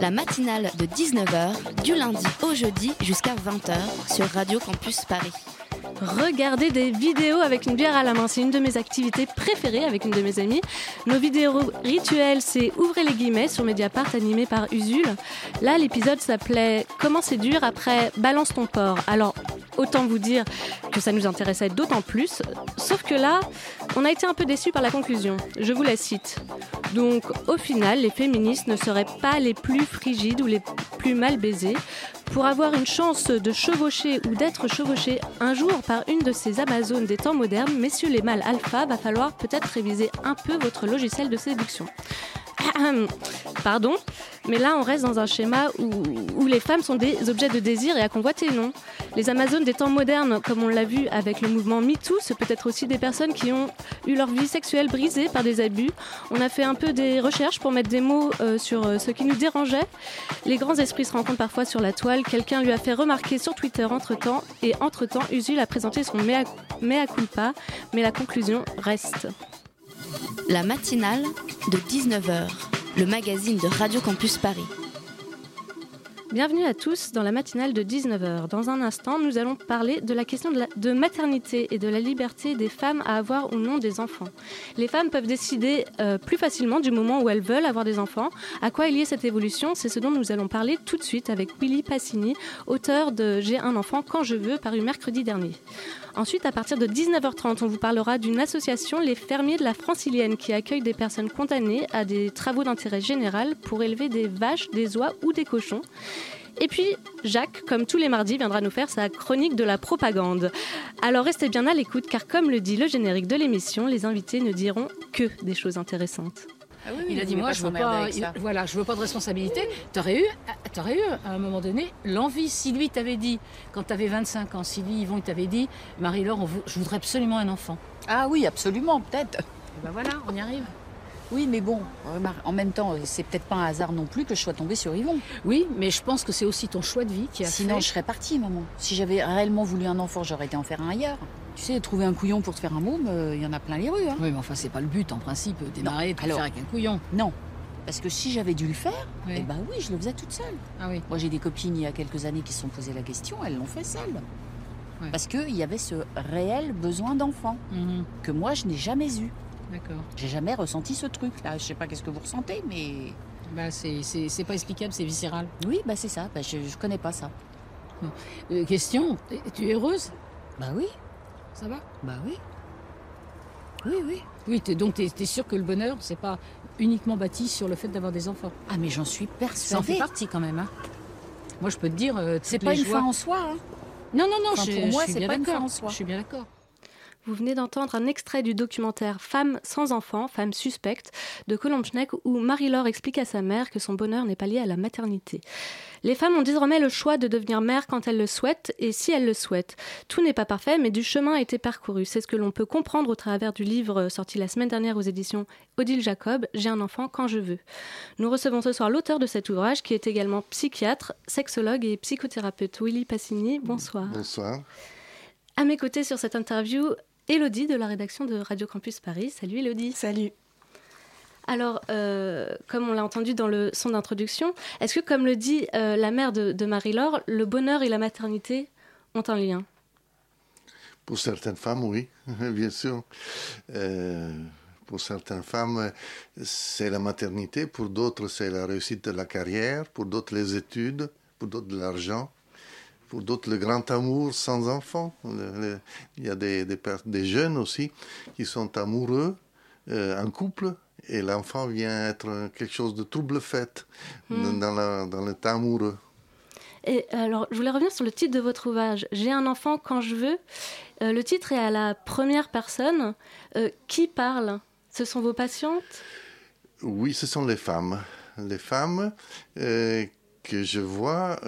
La matinale de 19h, du lundi au jeudi jusqu'à 20h sur Radio Campus Paris. Regarder des vidéos avec une bière à la main, c'est une de mes activités préférées avec une de mes amies. Nos vidéos rituelles, c'est Ouvrez les guillemets sur Mediapart animé par Usul. Là, l'épisode s'appelait Comment c'est dur après Balance ton porc. Alors, autant vous dire que ça nous intéressait d'autant plus. Sauf que là, on a été un peu déçus par la conclusion. Je vous la cite. Donc, au final, les féministes ne seraient pas les plus frigides ou les plus mal baisés. Pour avoir une chance de chevaucher ou d'être chevauché un jour par une de ces Amazones des temps modernes, messieurs les mâles alpha, va falloir peut-être réviser un peu votre logiciel de séduction. Pardon, mais là on reste dans un schéma où, les femmes sont des objets de désir et à convoiter, non Les Amazones des temps modernes, comme on l'a vu avec le mouvement MeToo, c'est peut-être aussi des personnes qui ont eu leur vie sexuelle brisée par des abus. On a fait un peu des recherches pour mettre des mots euh, sur euh, ce qui nous dérangeait. Les grands esprits se rencontrent parfois sur la toile. Quelqu'un lui a fait remarquer sur Twitter entre-temps, et entre-temps, Usul a présenté son mea culpa, mais la conclusion reste. La matinale de 19h, le magazine de Radio Campus Paris. Bienvenue à tous dans la matinale de 19h. Dans un instant, nous allons parler de la question de, maternité et de la liberté des femmes à avoir ou non des enfants. Les femmes peuvent décider euh, plus facilement du moment où elles veulent avoir des enfants. À quoi est liée cette évolution? C'est ce dont nous allons parler tout de suite avec Willy Passini, auteur de J'ai un enfant quand je veux, paru mercredi dernier. Ensuite, à partir de 19h30, on vous parlera d'une association, les fermiers de la Francilienne, qui accueille des personnes condamnées à des travaux d'intérêt général pour élever des vaches, des oies ou des cochons. Et puis, Jacques, comme tous les mardis, viendra nous faire sa chronique de la propagande. Alors restez bien à l'écoute, car comme le dit le générique de l'émission, les invités ne diront que des choses intéressantes. Il a dit moi je veux pas, il- voilà, je veux pas de responsabilité. T'aurais eu, t'aurais eu à un moment donné l'envie. Si lui t'avait dit quand t'avais 25 ans, si lui Yvon il t'avait dit Marie-Laure, vou- je voudrais absolument un enfant. Ah oui, absolument, peut-être. Et ben voilà, on y arrive. Oui, mais bon, remarque, en même temps, c'est peut-être pas un hasard non plus que je sois tombée sur Yvon. Oui, mais je pense que c'est aussi ton choix de vie qui a Sinon, fait. je serais partie, maman. Si j'avais réellement voulu un enfant, j'aurais été en faire un ailleurs. Tu sais, trouver un couillon pour te faire un môme, euh, il y en a plein les rues. Hein. Oui, mais enfin c'est pas le but en principe. Démarrer, alors- faire avec un couillon. Non. Parce que si j'avais dû le faire, Oui. eh ben oui, je le faisais toute seule. Ah oui. Moi, j'ai des copines il y a quelques années qui se sont posées la question, elles l'ont fait seules. Ouais. Parce qu'il y avait ce réel besoin d'enfant Mhm, que moi, je n'ai jamais eu. D'accord. J'ai jamais ressenti ce truc. Là, je sais pas qu'est-ce que vous ressentez, mais Bah c'est pas explicable, c'est viscéral. oui, bah c'est ça. Bah, je, je connais pas ça. Euh, question, tu es heureuse? Bah oui, Ça va bah oui. Oui, oui. Oui, t'es- donc tu es, sûr que le bonheur, c'est pas uniquement bâti sur le fait d'avoir des enfants? Ah, mais j'en suis Ça en fait persuadée. partie quand même. Hein. Moi, je peux te dire. euh, C'est pas une fin en soi. Hein. Non, non, non. Enfin, je, pour moi, c'est pas une fin en soi. Je suis bien d'accord. Vous venez d'entendre un extrait du documentaire Femmes sans enfants, femmes suspectes de Schneck où Marie-Laure explique à sa mère que son bonheur n'est pas lié à la maternité. Les femmes ont désormais le choix de devenir mères quand elles le souhaitent et si elles le souhaitent. Tout n'est pas parfait, mais du chemin a été parcouru. C'est ce que l'on peut comprendre au travers du livre sorti la semaine dernière aux éditions Odile Jacob, J'ai un enfant quand je veux. Nous recevons ce soir l'auteur de cet ouvrage qui est également psychiatre, sexologue et psychothérapeute, Willy Passini. Bonsoir. Bonsoir. À mes côtés sur cette interview, Elodie de la rédaction de Radio Campus Paris. Salut Elodie. Salut. Alors, euh, comme on l'a entendu dans le son d'introduction, est-ce que, comme le dit euh, la mère de, de Marie-Laure, le bonheur et la maternité ont un lien? Pour certaines femmes, oui, bien sûr. Euh, pour certaines femmes, c'est la maternité. Pour d'autres, c'est la réussite de la carrière. Pour d'autres, les études. Pour d'autres, de l'argent. Pour d'autres, le grand amour sans enfant. Il y a des, des, jeunes aussi qui sont amoureux, euh, en couple, et l'enfant vient être quelque chose de trouble fait Hmm. dans, la- dans temps amoureux. Et alors, je voulais revenir sur le titre de votre ouvrage. J'ai un enfant quand je veux. Euh, le titre est à la première personne. Euh, qui parle? Ce sont vos patientes? Oui, ce sont les femmes. Les femmes, euh, que je vois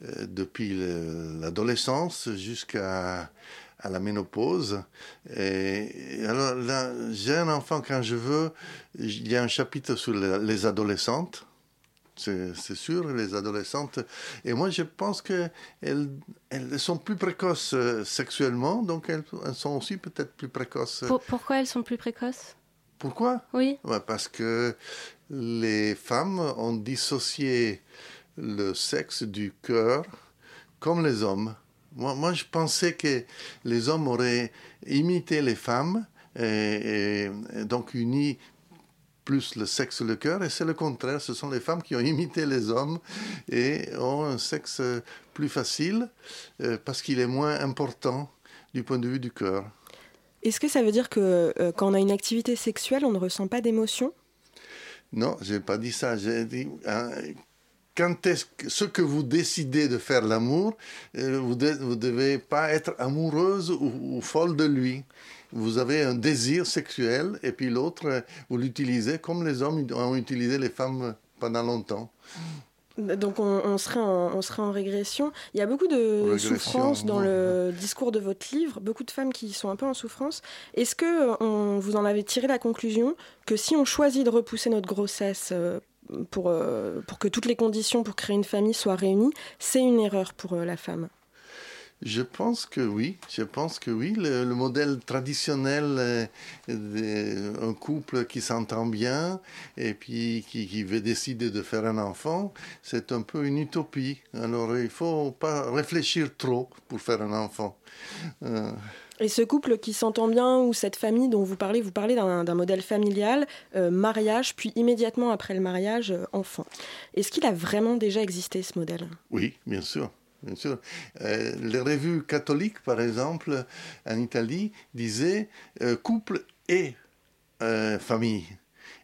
depuis l'adolescence jusqu'à à la ménopause. Et alors là, j'ai un enfant quand je veux. Il y a un chapitre sur les adolescentes. C'est sûr, les adolescentes. Et moi, je pense qu'elles elles sont plus précoces euh, sexuellement, donc elles, sont aussi peut-être plus précoces. pourquoi elles sont plus précoces? Pourquoi? Oui. parce que les femmes ont dissocié le sexe du cœur comme les hommes. Moi, je pensais que les hommes auraient imité les femmes et, donc uni plus le sexe le cœur, et c'est le contraire. Ce sont les femmes qui ont imité les hommes et ont un sexe plus facile euh, parce qu'il est moins important du point de vue du cœur. Est-ce que ça veut dire que euh, quand on a une activité sexuelle, on ne ressent pas d'émotion? Non, je n'ai pas dit ça. J'ai dit hein, quand est-ce que, ce que vous décidez de faire l'amour, euh, vous ne devez pas être amoureuse ou, folle de lui. Vous avez un désir sexuel et puis l'autre, euh, vous l'utilisez comme les hommes ont utilisé les femmes pendant longtemps. Donc on, serait en, on serait en régression. Il y a beaucoup de souffrance dans le discours de votre livre, beaucoup de femmes qui sont un peu en souffrance. Est-ce que on, vous en avez tiré la conclusion que si on choisit de repousser notre grossesse euh, pour, euh, pour que toutes les conditions pour créer une famille soient réunies, c'est une erreur pour euh, la femme je pense que oui, je pense que oui. Le, modèle traditionnel euh, d'un couple qui s'entend bien et puis qui, veut décider de faire un enfant, c'est un peu une utopie. Alors il faut pas réfléchir trop pour faire un enfant. Et ce couple qui s'entend bien, ou cette famille dont vous parlez, vous parlez d'un modèle familial, euh, mariage, puis immédiatement après le mariage, euh, enfant. Est-ce qu'il a vraiment déjà existé ce modèle? Oui, bien sûr. Bien sûr. Euh, les revues catholiques, par exemple, en Italie, disaient couple et famille.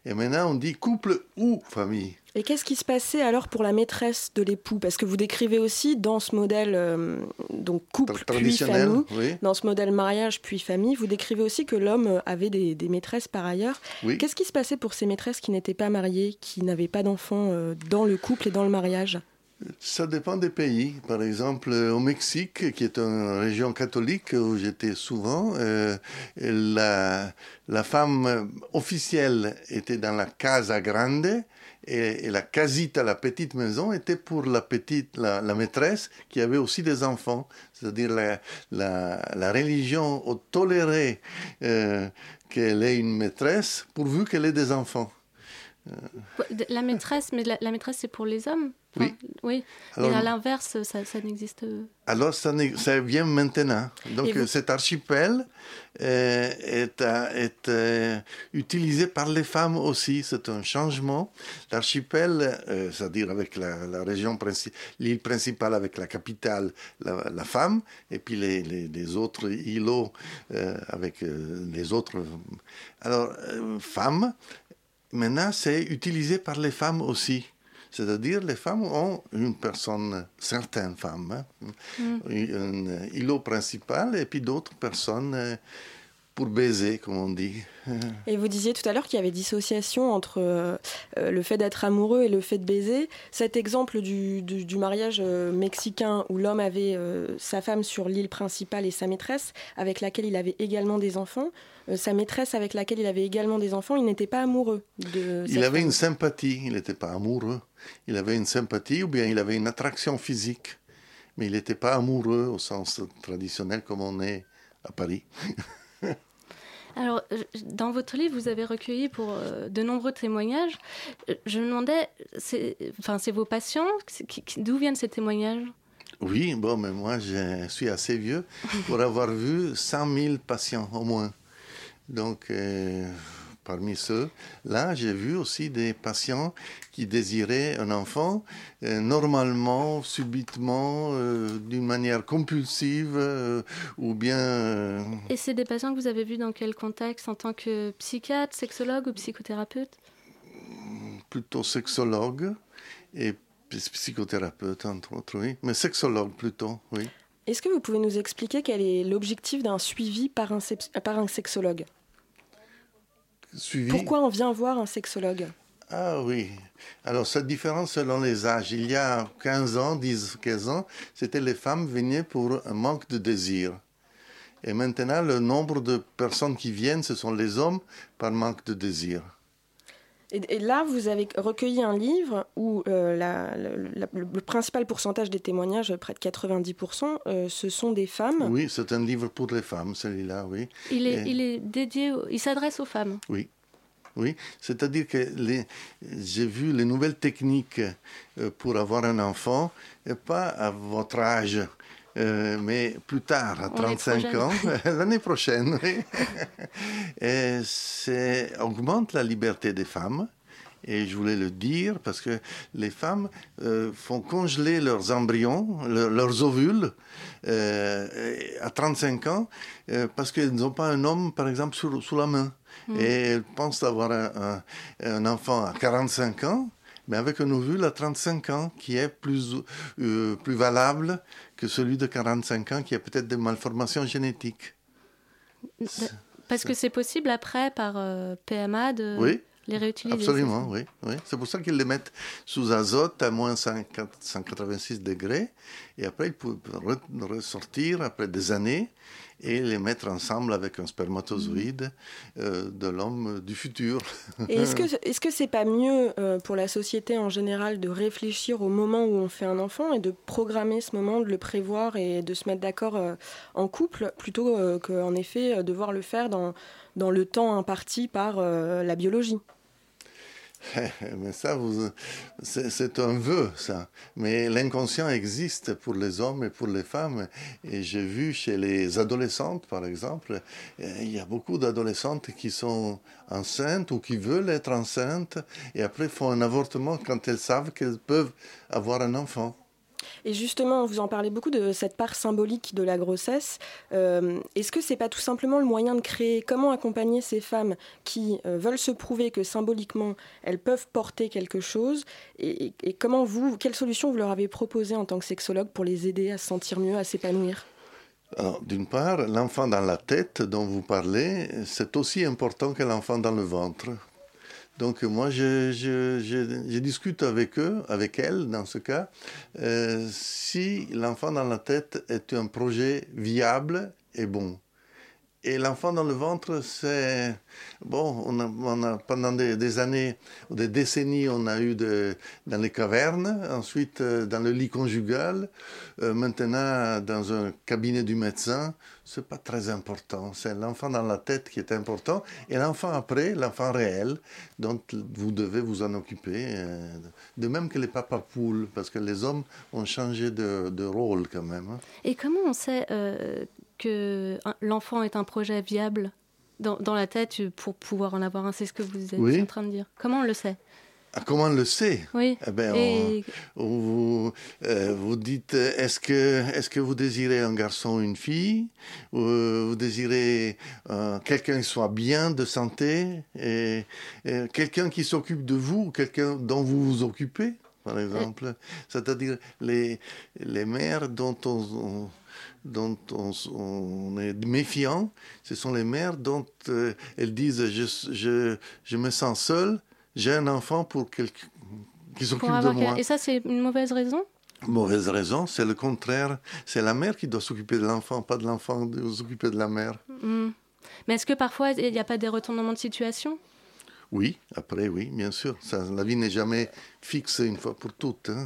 Et maintenant, on dit couple ou famille. Et qu'est-ce qui se passait alors pour la maîtresse de l'époux? Parce que vous décrivez aussi dans ce modèle euh, donc couple puis famille, dans ce modèle mariage puis famille, vous décrivez aussi que l'homme avait des, maîtresses par ailleurs. Qu'est-ce qui se passait pour ces maîtresses qui n'étaient pas mariées, qui n'avaient pas d'enfants euh, dans le couple et dans le mariage? Ça dépend des pays. Par exemple, au Mexique, qui est une région catholique où j'étais souvent, euh, la, femme officielle était dans la Casa Grande et, la casita, la petite maison, était pour la petite, la, maîtresse qui avait aussi des enfants. C'est-à-dire la, la, religion a toléré euh, qu'elle ait une maîtresse pourvu qu'elle ait des enfants. La maîtresse, mais la, maîtresse c'est pour les hommes? Oui. oui. Mais à l'inverse, ça, ça n'existe Alors ça, ça, vient maintenant. Donc cet archipel euh, est, est euh, utilisé par les femmes aussi. C'est un changement. L'archipel, euh, c'est-à-dire avec la, région, l'île principale avec la capitale, la, femme, et puis les, les, les autres îlots avec les autres. Alors, femmes, maintenant, c'est utilisé par les femmes aussi. C'est-à-dire, les femmes ont une personne, certaines femmes, hein, mm. un îlot principal et puis d'autres personnes euh, pour baiser, comme on dit. Et vous disiez tout à l'heure qu'il y avait dissociation entre euh, euh, le fait d'être amoureux et le fait de baiser. Cet exemple du, du, mariage mexicain où l'homme avait sa femme sur l'île principale et sa maîtresse, avec laquelle il avait également des enfants, euh, sa maîtresse avec laquelle il avait également des enfants, il n'était pas amoureux de Il avait une sympathie, il n'était pas amoureux. Il avait une sympathie ou bien il avait une attraction physique, mais il n'était pas amoureux au sens traditionnel comme on est à Paris. Alors, dans votre livre, vous avez recueilli euh, de nombreux témoignages. Je me demandais, c'est, enfin, vos patients D'où viennent ces témoignages? Oui, bon, mais moi, je suis assez vieux pour avoir vu 100 000 patients au moins. Donc, euh, parmi ceux, là, j'ai vu aussi des patients qui désiraient un enfant, euh, normalement, subitement, euh, d'une manière compulsive, ou bien... Et c'est des patients que vous avez vus dans quel contexte? En tant que psychiatre, sexologue ou psychothérapeute? Plutôt sexologue et psychothérapeute, entre autres, oui. Mais sexologue plutôt, oui. Est-ce que vous pouvez nous expliquer quel est l'objectif d'un suivi par un, par un sexologue? Suivi. Pourquoi on vient voir un sexologue? Ah oui. Alors, cette différence selon les âges. Il y a 15 ans, 10, 15 ans, c'était les femmes venaient pour un manque de désir. Et maintenant, le nombre de personnes qui viennent, ce sont les hommes par manque de désir. Et, là, vous avez recueilli un livre où euh, le, principal pourcentage des témoignages, près de 90%, euh, ce sont des femmes. Oui, c'est un livre pour les femmes, celui-là, oui. Il est, il est dédié, il s'adresse aux femmes. Oui. Oui, c'est-à-dire que j'ai vu les nouvelles techniques euh, pour avoir un enfant, et pas à votre âge, mais plus tard, à 35 ans, l'année prochaine. et c'est augmente la liberté des femmes. Et je voulais le dire parce que les femmes euh, font congeler leurs embryons, leurs ovules, euh, à 35 ans euh, parce qu'elles n'ont pas un homme, par exemple, sous, la main. Hmm. Et elles pensent avoir un, un, enfant à 45 ans, mais avec un ovule à 35 ans qui est plus, plus valable que celui de 45 ans qui a peut-être des malformations génétiques. Parce que c'est possible après par PMA de... Oui les réutiliser. Absolument, oui. oui. C'est pour ça qu'ils les mettent sous azote à moins 186 degrés. Et après, ils peuvent ressortir après des années et les mettre ensemble avec un spermatozoïde euh, de l'homme du futur. est-ce que est-ce que c'est pas mieux euh, pour la société en général de réfléchir au moment où on fait un enfant et de programmer ce moment, de le prévoir et de se mettre d'accord euh, en couple plutôt qu'en effet devoir le faire dans dans le temps imparti par la biologie? Mais ça, c'est un vœu, ça. Mais l'inconscient existe pour les hommes et pour les femmes. Et j'ai vu chez les adolescentes, par exemple, il y a beaucoup d'adolescentes qui sont enceintes ou qui veulent être enceintes et après font un avortement quand elles savent qu'elles peuvent avoir un enfant. Et justement, vous en parlez beaucoup de cette part symbolique de la grossesse. Euh, est-ce que c'est pas tout simplement le moyen de créer Comment accompagner ces femmes qui euh, veulent se prouver que symboliquement elles peuvent porter quelque chose et, comment vous, quelle solution vous leur avez proposé en tant que sexologue pour les aider à se sentir mieux, à s'épanouir? D'une part, l'enfant dans la tête dont vous parlez, c'est aussi important que l'enfant dans le ventre. Donc moi, je, discute avec eux, avec elles dans ce cas, euh, si l'enfant dans la tête est un projet viable et bon. Et l'enfant dans le ventre, c'est... Bon, on a, pendant des, années des décennies, on a eu dans les cavernes, ensuite euh, dans le lit conjugal, euh, maintenant dans un cabinet du médecin. C'est pas très important. C'est l'enfant dans la tête qui est important. Et l'enfant après, l'enfant réel, dont vous devez vous en occuper. Euh, de même que les papas poules, parce que les hommes ont changé de, rôle quand même. Hein. Et comment on sait que l'enfant est un projet viable dans, la tête pour pouvoir en avoir un? C'est ce que vous êtes en train de dire. Comment on le sait? Ah, comment on le sait? Oui. Eh ben, vous, euh, vous, dites, est-ce que, est que vous désirez un garçon ou une fille? Ou euh, Vous désirez euh, quelqu'un qui soit bien de santé et, quelqu'un qui s'occupe de vous, quelqu'un dont vous vous occupez, par exemple? C'est-à-dire les, les mères dont on dont on, est méfiant, ce sont les mères dont euh, elles disent je, je, je, me sens seule, j'ai un enfant pour quelqu'un qui s'occupe de moi. Et ça, c'est une mauvaise raison? Mauvaise raison, c'est le contraire. C'est la mère qui doit s'occuper de l'enfant, pas de l'enfant qui doit s'occuper de la mère. Hmm. Mais est-ce que parfois il n'y a pas des retournements de situation? Oui, après oui, bien sûr. Ça, la vie n'est jamais fixe une fois pour toutes. Hein.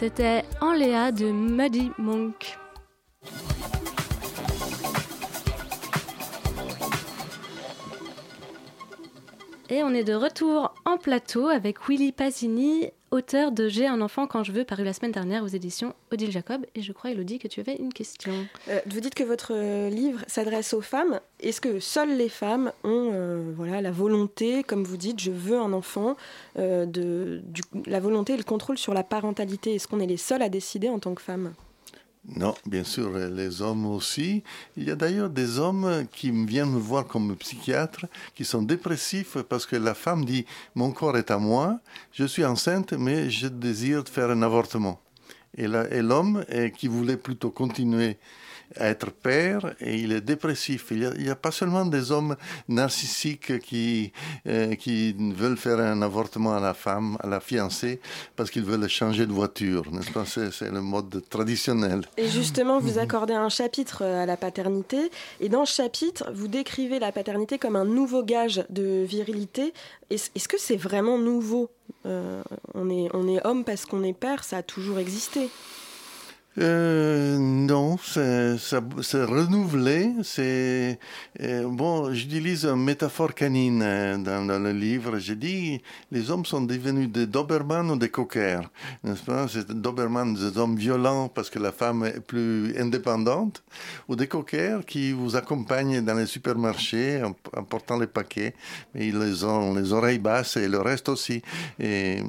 C'était Enléa de Muddy Monk. Et on est de retour en plateau avec Willy Pasini, auteur de J'ai un enfant quand je veux, paru la semaine dernière aux éditions Odile Jacob. Et je crois, Elodie, que tu avais une question. Euh, vous dites que votre livre s'adresse aux femmes. Est-ce que seules les femmes ont euh, voilà, la volonté, comme vous dites, je veux un enfant, euh, de, la volonté et le contrôle sur la parentalité Est-ce qu'on est les seules à décider en tant que femmes? Non, bien sûr, les hommes aussi. Il y a d'ailleurs des hommes qui viennent me voir comme psychiatre, qui sont dépressifs parce que la femme dit Mon corps est à moi, je suis enceinte, mais je désire faire un avortement. Et l'homme, qui voulait plutôt continuer être père et il est dépressif. Il n'y a, pas seulement des hommes narcissiques qui, euh, qui veulent faire un avortement à la femme, à la fiancée, parce qu'ils veulent changer de voiture, n'est-ce pas? C'est, le mode traditionnel. Et justement, vous accordez un chapitre à la paternité, et dans ce chapitre, vous décrivez la paternité comme un nouveau gage de virilité. Est-ce, que c'est vraiment nouveau euh, on, est, on est homme parce qu'on est père, ça a toujours existé. Euh, non, c'est renouvelé. C'est euh, bon. J'utilise une métaphore canine euh, dans, le livre. Je dis les hommes sont devenus des Doberman ou des coquers, n'est-ce pas? C'est Doberman des hommes violents parce que la femme est plus indépendante, ou des coquers qui vous accompagnent dans les supermarchés en, portant les paquets, mais ils ont les oreilles basses et le reste aussi. Et,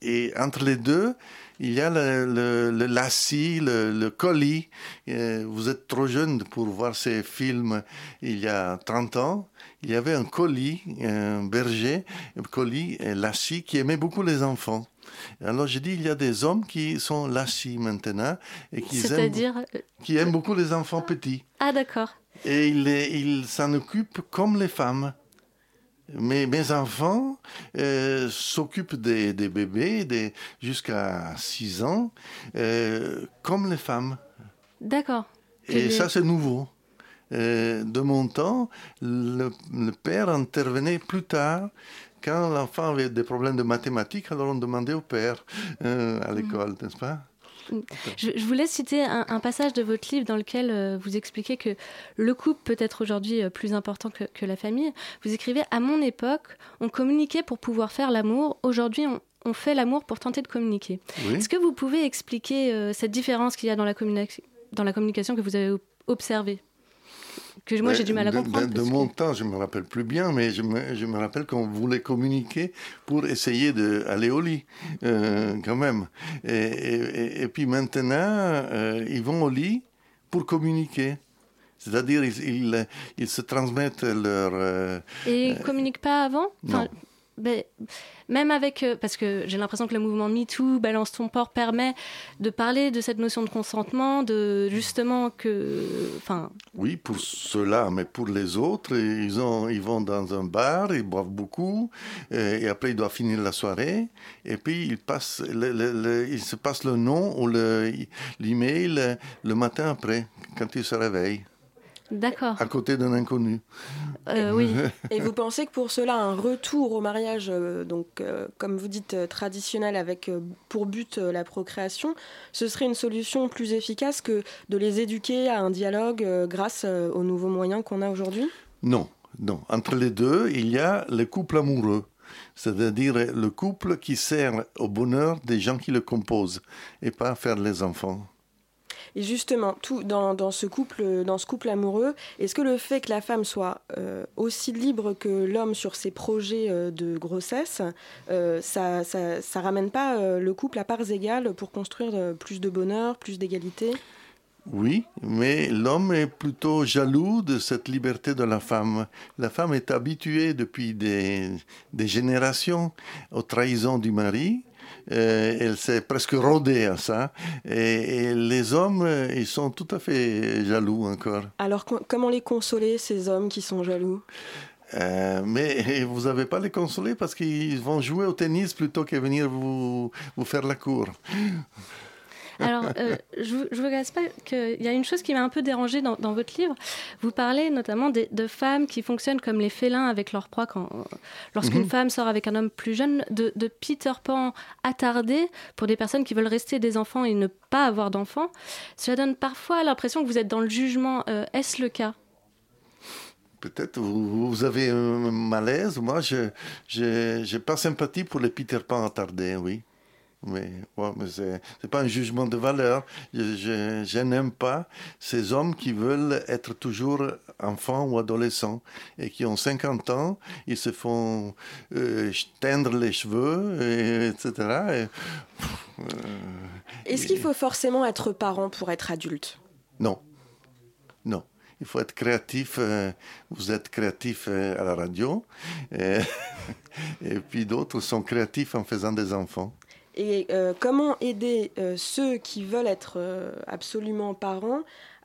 et entre les deux il y a le, le, lacis, le, colis. Euh, vous êtes trop jeune pour voir ces films il y a 30 ans. Il y avait un colis, un berger, un colis, un lacis, qui aimait beaucoup les enfants. Alors j'ai dit, il y a des hommes qui sont lacis maintenant et qui aiment, qui aiment beaucoup les enfants petits. Ah d'accord. Et ils il s'en occupent comme les femmes. Mais mes enfants euh, s'occupent des, des, bébés des, jusqu'à 6 ans, euh, comme les femmes. D'accord. Et ça, c'est nouveau. Euh, de mon temps, le, le, père intervenait plus tard. Quand l'enfant avait des problèmes de mathématiques, alors on demandait au père à l'école, n'est-ce pas? Je, voulais citer un, passage de votre livre dans lequel euh, vous expliquez que le couple peut être aujourd'hui euh, plus important que, la famille. Vous écrivez À mon époque, on communiquait pour pouvoir faire l'amour. Aujourd'hui, on, fait l'amour pour tenter de communiquer. Est-ce que vous pouvez expliquer euh, cette différence qu'il y a dans la, dans la communication que vous avez observée? Que moi j'ai du mal à comprendre. De, mon temps, je me rappelle plus bien, mais je me, je me rappelle qu'on voulait communiquer pour essayer d'aller au lit, euh, quand même. Et, et, puis maintenant, euh, ils vont au lit pour communiquer. C'est-à-dire, ils, ils, se transmettent leur... Euh, et ils ne communiquent pas avant? Enfin, ben, même avec, euh, parce que j'ai l'impression que le mouvement MeToo, Balance ton port, permet de parler de cette notion de consentement, de justement que. Oui, pour ceux-là, mais pour les autres, ils ont, ils vont dans un bar, ils boivent beaucoup, et, après ils doivent finir la soirée, et puis ils passent, ils se passent le nom ou l'email le matin après, quand ils se réveillent. D'accord. À côté d'un inconnu. Euh, oui. Et vous pensez que pour cela, un retour au mariage, euh, donc euh, comme vous dites traditionnel, avec pour but la procréation, ce serait une solution plus efficace que de les éduquer à un dialogue grâce aux nouveaux moyens qu'on a aujourd'hui? Non, non. Entre les deux, il y a le couple amoureux c'est-à-dire le couple qui sert au bonheur des gens qui le composent et pas faire les enfants. Et justement, tout dans, ce couple, dans ce couple amoureux, est-ce que le fait que la femme soit euh, aussi libre que l'homme sur ses projets euh, de grossesse, euh, ça, ça, ramène pas le couple à parts égales pour construire plus de bonheur, plus d'égalité? Oui, mais l'homme est plutôt jaloux de cette liberté de la femme. La femme est habituée depuis des, générations aux trahisons du mari elle s'est presque rodée à ça. Et, les hommes, euh, ils sont tout à fait jaloux encore. Alors, comment les consoler, ces hommes qui sont jaloux? Euh, mais vous n'avez pas les consoler parce qu'ils vont jouer au tennis plutôt que venir vous, vous faire la cour. Alors, euh, je ne vous casse pas qu'il y a une chose qui m'a un peu dérangée dans, votre livre. Vous parlez notamment de femmes qui fonctionnent comme les félins avec leur proie quand, lorsqu'une mhm. femme sort avec un homme plus jeune, de, Peter Pan attardé pour des personnes qui veulent rester des enfants et ne pas avoir d'enfants. Cela donne parfois l'impression que vous êtes dans le jugement. Euh, est-ce le cas? Peut-être vous, vous, avez un malaise. Moi, je n'ai pas sympathie pour les Peter Pan attardés, oui. Mais, ouais, mais c'est pas un jugement de valeur. Je, je, n'aime pas ces hommes qui veulent être toujours enfants ou adolescents et qui ont 50 ans, ils se font euh, teindre les cheveux, et, etc. Euh, Est-ce qu'il faut forcément être parent pour être adulte? Non. Non il faut être créatif. Euh, vous êtes créatif à la radio. Et, et puis d'autres sont créatifs en faisant des enfants. Et euh, comment aider euh, ceux qui veulent être euh, absolument parents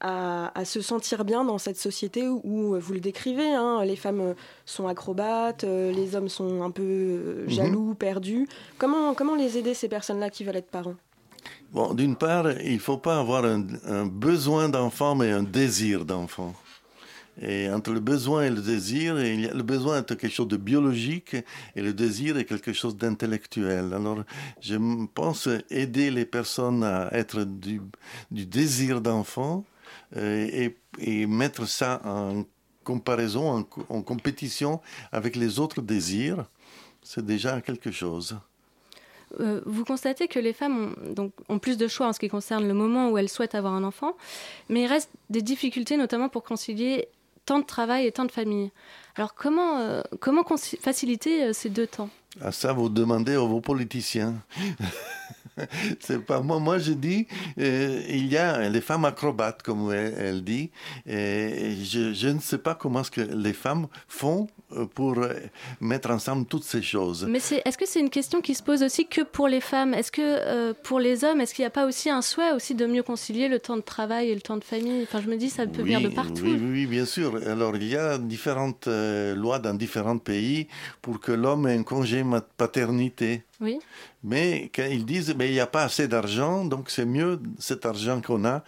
à, se sentir bien dans cette société où, vous le décrivez, hein, les femmes sont acrobates, les hommes sont un peu mhm. jaloux, perdus. Comment, comment les aider, ces personnes-là qui veulent être parents? Bon, d'une part, il ne faut pas avoir un, un besoin d'enfant, mais un désir d'enfant. Et entre le besoin et le désir, le besoin est quelque chose de biologique et le désir est quelque chose d'intellectuel. Alors, je pense aider les personnes à être du, désir d'enfant euh, et, et, mettre ça en comparaison, en, compétition avec les autres désirs, c'est déjà quelque chose. Euh, vous constatez que les femmes ont, ont plus de choix en ce qui concerne le moment où elles souhaitent avoir un enfant, mais il reste des difficultés notamment pour concilier temps de travail et temps de famille. Alors comment, euh, comment faciliter euh, ces deux temps? À ça, vous demandez à vos politiciens. c'est pas moi. Moi, je dis, euh, il y a les femmes acrobates, comme elle, dit. Et je, je, ne sais pas comment ce que les femmes font euh, pour euh, mettre ensemble toutes ces choses. Mais est, est-ce que c'est une question qui se pose aussi que pour les femmes? Est-ce que pour les hommes, est-ce qu'il n'y a pas aussi un souhait aussi de mieux concilier le temps de travail et le temps de famille? Enfin, je me dis, ça peut venir de partout. Oui, oui, bien sûr. Alors, il y a différentes lois dans différents pays pour que l'homme ait un congé paternité. Oui. Mais quand ils disent mais il n'y a pas assez d'argent, donc c'est mieux cet argent qu'on a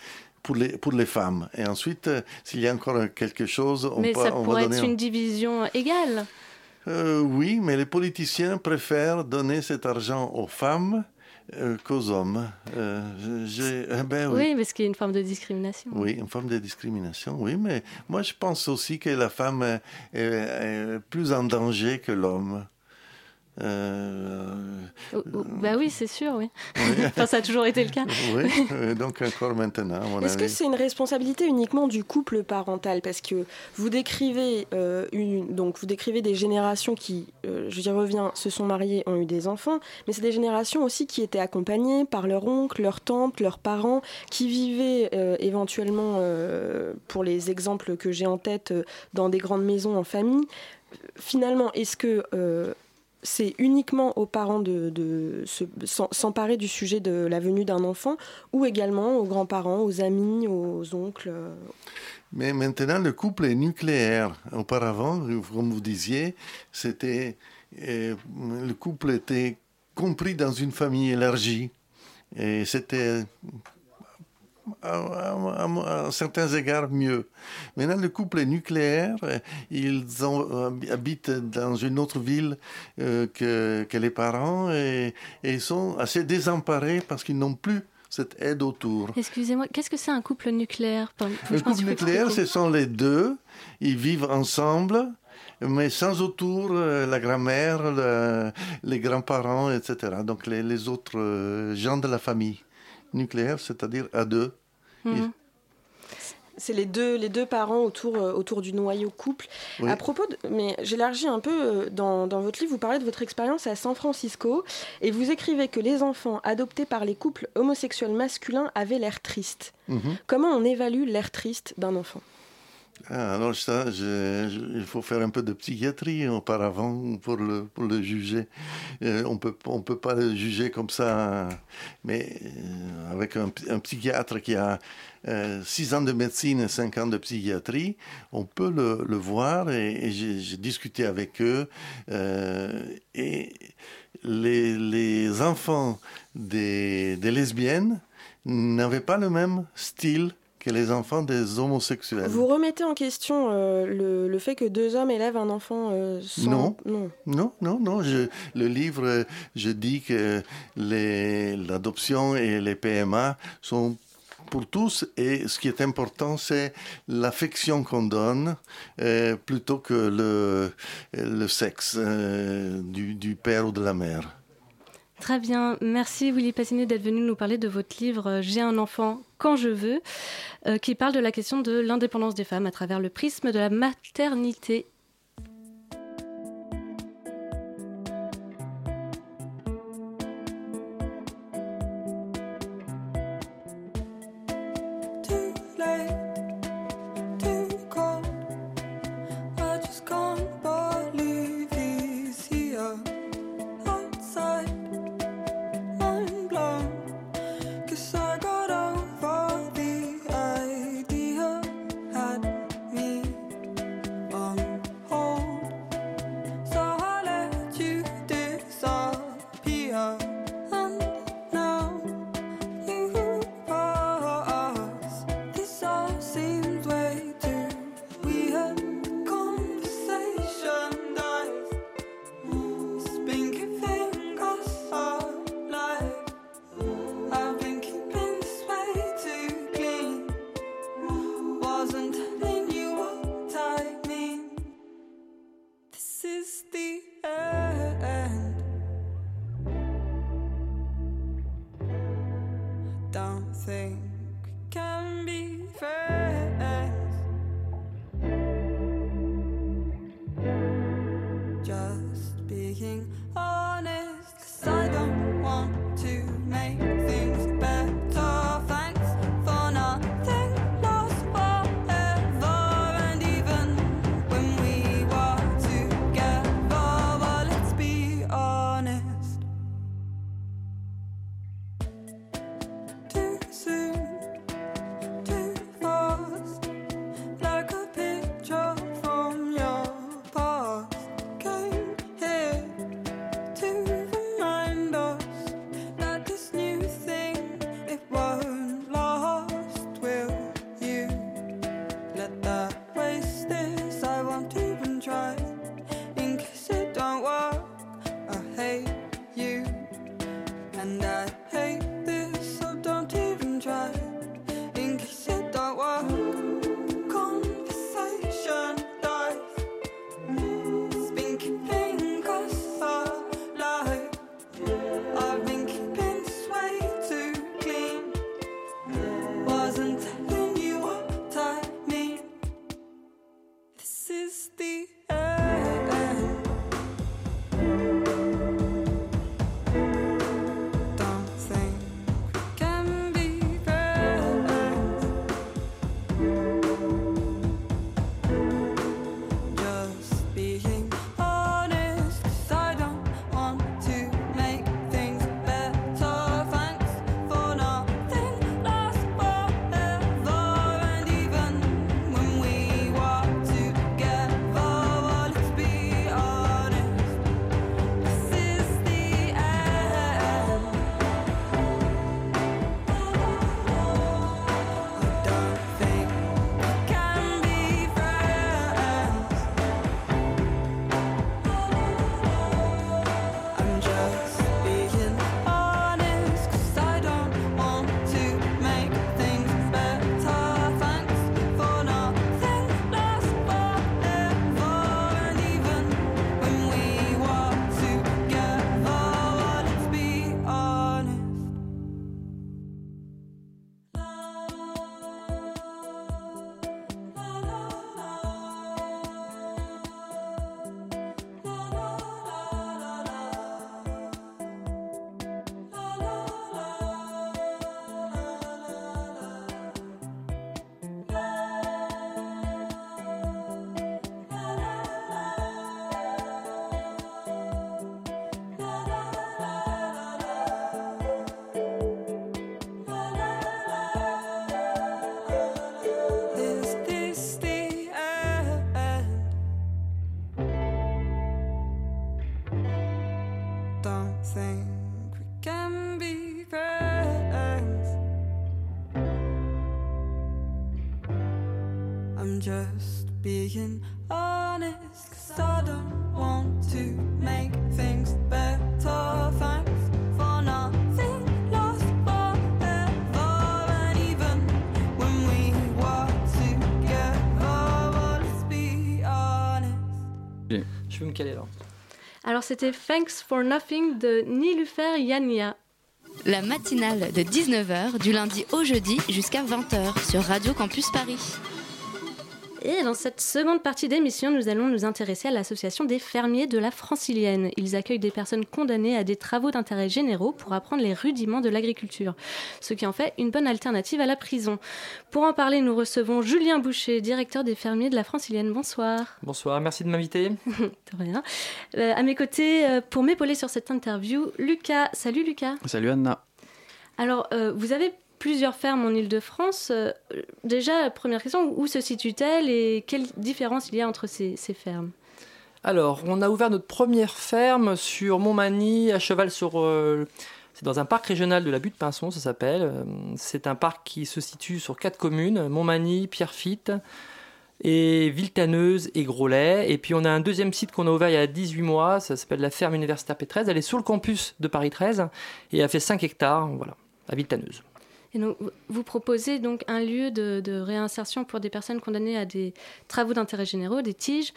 pour les, pour les femmes. Et ensuite, euh, s'il y a encore quelque chose, on, mais ça pourrait être une division égale. Euh, oui, mais les politiciens préfèrent donner cet argent aux femmes euh, qu'aux hommes. Eh ben oui. oui, parce qu'il y a une forme de discrimination. Oui, une forme de discrimination, oui, mais moi je pense aussi que la femme est plus en danger que l'homme. Euh, bah oui, c'est sûr, oui. enfin, ça a toujours été le cas. oui, donc encore maintenant. Est-ce que c'est une responsabilité uniquement du couple parental? Parce que vous décrivez, euh, une, donc vous décrivez des générations qui, euh, je y reviens, se sont mariées, ont eu des enfants, mais c'est des générations aussi qui étaient accompagnées par leur oncle, leur tante, leurs parents, qui vivaient éventuellement, pour les exemples que j'ai en tête, dans des grandes maisons en famille. Finalement, est-ce que c'est uniquement aux parents de, s'emparer du sujet de la venue d'un enfant ou également aux grands-parents, aux amis, aux oncles Mais maintenant, le couple est nucléaire. Auparavant, comme vous disiez, c'était euh, le couple était compris dans une famille élargie. Et c'était à, certains égards mieux. Maintenant, le couple est nucléaire. Ils ont, euh, habitent dans une autre ville euh, que, que, les parents et, ils sont assez désemparés parce qu'ils n'ont plus cette aide autour. Excusez-moi, qu'est-ce que c'est un couple nucléaire? Le couple nucléaire, ce sont les deux. Ils vivent ensemble mais sans autour euh, la grand-mère, les grands-parents, etc. Donc les, les autres gens de la famille nucléaire, c'est-à-dire à deux. Mhm. C'est les deux, les deux parents autour, euh, autour du noyau couple. À propos, de, mais j'élargis un peu, euh, dans, dans, votre livre, vous parlez de votre expérience à San Francisco et vous écrivez que les enfants adoptés par les couples homosexuels masculins avaient l'air triste. Mhm. Comment on évalue l'air triste d'un enfant? Ah, alors ça, il faut faire un peu de psychiatrie auparavant pour le, juger. Euh, on peut, on peut pas le juger comme ça, mais euh, avec un, psychiatre qui a euh, six ans de médecine et cinq ans de psychiatrie, on peut le, voir et, j'ai discuté avec eux. et les, enfants des lesbiennes n'avaient pas le même style que les enfants des homosexuels. Vous remettez en question euh, le, fait que deux hommes élèvent un enfant euh, non. non. non, non, non, le livre, je dis que l'adoption et les PMA sont pour tous et ce qui est important, c'est l'affection qu'on donne euh, plutôt que le, le sexe du, du père ou de la mère. Très bien, merci Willy Passiné d'être venu nous parler de votre livre J'ai un enfant quand je veux, euh, qui parle de la question de l'indépendance des femmes à travers le prisme de la maternité caler là. Alors c'était Thanks for Nothing de Nilufer Yania. La matinale de 19h du lundi au jeudi jusqu'à 20h sur Radio Campus Paris. Et dans cette seconde partie d'émission, nous allons nous intéresser à l'association des fermiers de la Francilienne. Ils accueillent des personnes condamnées à des travaux d'intérêt généraux pour apprendre les rudiments de l'agriculture, ce qui en fait une bonne alternative à la prison. Pour en parler, nous recevons Julien Boucher, directeur des fermiers de la Francilienne. Bonsoir. Bonsoir, merci de m'inviter. de rien. Euh, à mes côtés, euh, pour m'épauler sur cette interview, Lucas. Salut Lucas. Salut Anna. Alors, euh, vous avez plusieurs fermes en Ile-de-France. Euh, déjà, première question, où se situe-t-elle et quelle différence il y a entre ces, fermes? Alors, on a ouvert notre première ferme sur Montmagny, à cheval sur... Euh, c'est dans un parc régional de la Butte-Pinson, ça s'appelle. Euh, c'est un parc qui se situe sur quatre communes, Montmagny, Pierrefitte, et Viltaneuse et Groslay. Et puis on a un deuxième site qu'on a ouvert il y a 18 mois, ça s'appelle la ferme universitaire P13. Elle est sur le campus de Paris 13 et elle fait 5 hectares, voilà, à Viltaneuse vous proposez donc un lieu de, réinsertion pour des personnes condamnées à des travaux d'intérêt généraux, des tiges.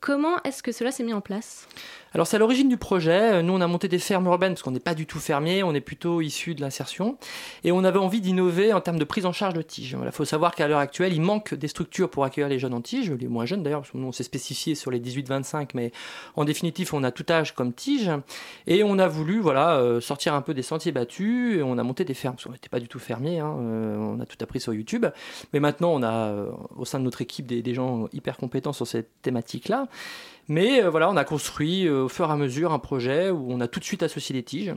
Comment est-ce que cela s'est mis en place? Alors c'est à l'origine du projet. Nous on a monté des fermes urbaines parce qu'on n'est pas du tout fermier, on est plutôt issu de l'insertion. Et on avait envie d'innover en termes de prise en charge de tiges. Il faut savoir qu'à l'heure actuelle, il manque des structures pour accueillir les jeunes en tige, les moins jeunes d'ailleurs, parce nous on s'est spécifié sur les 18-25, mais en définitive on a tout âge comme tige. Et on a voulu voilà, euh, sortir un peu des sentiers battus, et on a monté des fermes, parce qu'on n'était pas du tout fermier, hein. euh, on a tout appris sur YouTube. Mais maintenant on a euh, au sein de notre équipe des, des gens hyper compétents sur cette thématique-là. Mais euh, voilà, on a construit euh, au fur et à mesure un projet où on a tout de suite associé les tiges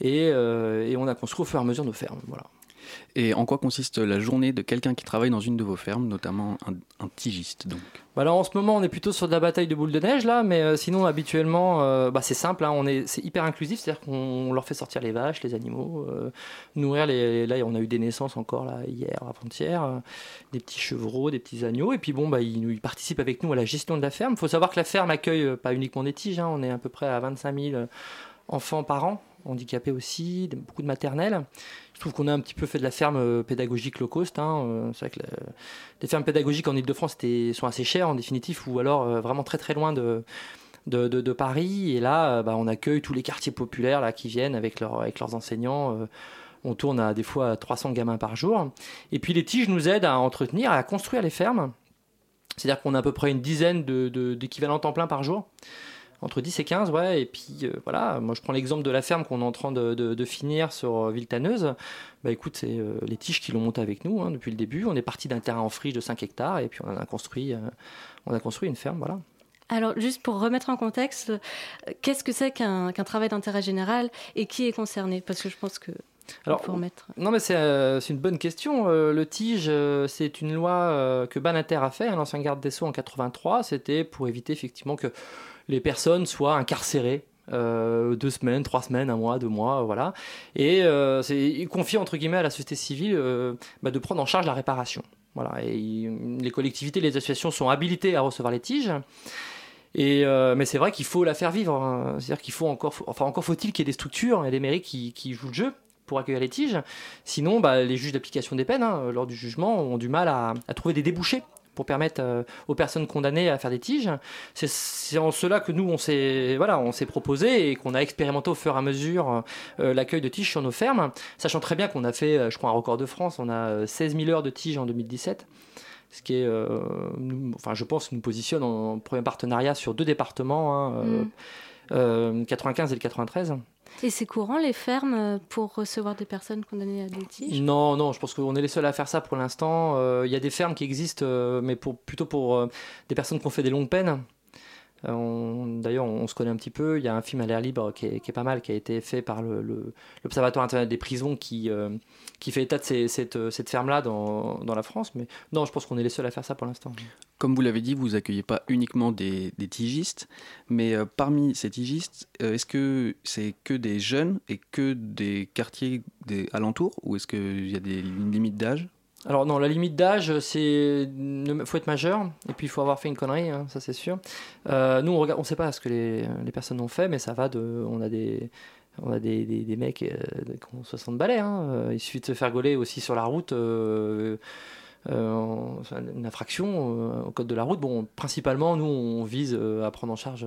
et, euh, et on a construit au fur et à mesure nos fermes. Voilà. Et en quoi consiste la journée de quelqu'un qui travaille dans une de vos fermes, notamment un, tigiste donc? Bah en ce moment on est plutôt sur de la bataille de boules de neige là, mais euh, sinon habituellement euh, bah, c'est simple, hein, on est, c'est hyper inclusif, c'est-à-dire qu'on leur fait sortir les vaches, les animaux, euh, nourrir les, là on a eu des naissances encore là hier, avant-hier, des petits chevreaux, des petits agneaux, et puis bon bah ils, ils, participent avec nous à la gestion de la ferme. Il faut savoir que la ferme accueille pas uniquement des tiges, hein, on est à peu près à 25 000 enfants par an, handicapés aussi, beaucoup de maternelles. Je trouve qu'on a un petit peu fait de la ferme euh, pédagogique low cost. Hein. Euh, c'est vrai que les fermes pédagogiques en Ile-de-France sont assez chères en définitive, ou alors euh, vraiment très très loin de, Paris. Et là, bah, on accueille tous les quartiers populaires là, qui viennent avec, leurs enseignants. on tourne à des fois à 300 gamins par jour. Et puis les tiges nous aident à entretenir, à construire les fermes. C'est-à-dire qu'on a à peu près une dizaine d'équivalents temps plein par jour entre 10 et 15, ouais. Et puis euh, voilà, moi je prends l'exemple de la ferme qu'on est en train de, finir sur euh, Viltaneuse. Bah écoute, c'est euh, les tiges qui l'ont monté avec nous hein, depuis le début. On est parti d'un terrain en friche de 5 hectares et puis on a construit, on a construit une ferme, voilà. Alors, juste pour remettre en contexte, qu'est-ce que c'est qu'un travail d'intérêt général et qui est concerné? Parce que je pense que. Alors, remettre... non, mais c'est une bonne question. le TIGE, c'est une loi que Banater a fait, un ancien garde des Sceaux en 83. C'était pour éviter effectivement que les personnes soient incarcérées euh, deux semaines, trois semaines, un mois, deux mois, voilà. Et euh, c'est confié entre guillemets à la société civile euh, bah, de prendre en charge la réparation. Voilà. Les collectivités, les associations sont habilitées à recevoir les tiges. Mais c'est vrai qu'il faut la faire vivre. Hein. C'est-à-dire qu'il faut encore, enfin encore faut-il qu'il y ait des structures et des mairies qui, jouent le jeu pour accueillir les tiges. Sinon, bah, les juges d'application des peines, hein, lors du jugement, ont du mal à trouver des débouchés pour permettre euh, aux personnes condamnées à faire des tiges. C'est en cela que nous, on s'est voilà, on proposé et qu'on a expérimenté au fur et à mesure euh, l'accueil de tiges sur nos fermes, sachant très bien qu'on a fait, euh, je crois, un record de France, on a 16 000 heures de tiges en 2017 ce qui est, enfin, je pense, nous positionne en premier partenariat sur deux départements, 95 hein, mm. et le 93. Et c'est courant les fermes euh, pour recevoir des personnes condamnées à des tiges Non, non, je pense qu'on est les seuls à faire ça pour l'instant. Euh, il y a des fermes qui existent, euh, mais plutôt pour des personnes qui ont fait des longues peines. D'ailleurs, on, se connaît un petit peu. Il y a un film à l'air libre qui est, pas mal, qui a été fait par l'Observatoire international des prisons, qui, qui fait état de cette, cette ferme-là dans, la France. Mais non, je pense qu'on est les seuls à faire ça pour l'instant. Comme vous l'avez dit, vous accueillez pas uniquement des, tigistes, mais euh, parmi ces tigistes, euh, est-ce que c'est que des jeunes et que des quartiers alentours, ou est-ce qu'il y a des limites d'âge? Alors non, la limite d'âge, c'est faut être majeur et puis il faut avoir fait une connerie, hein, ça c'est sûr. Euh, nous on regarde, on sait pas ce que les, les, personnes ont fait, mais ça va de, on a des, on a des, des, mecs euh, qui ont 60 balais. Hein. Euh, il suffit de se faire gauler aussi sur la route. une infraction au code de la route. Bon, principalement, nous, on vise à prendre en charge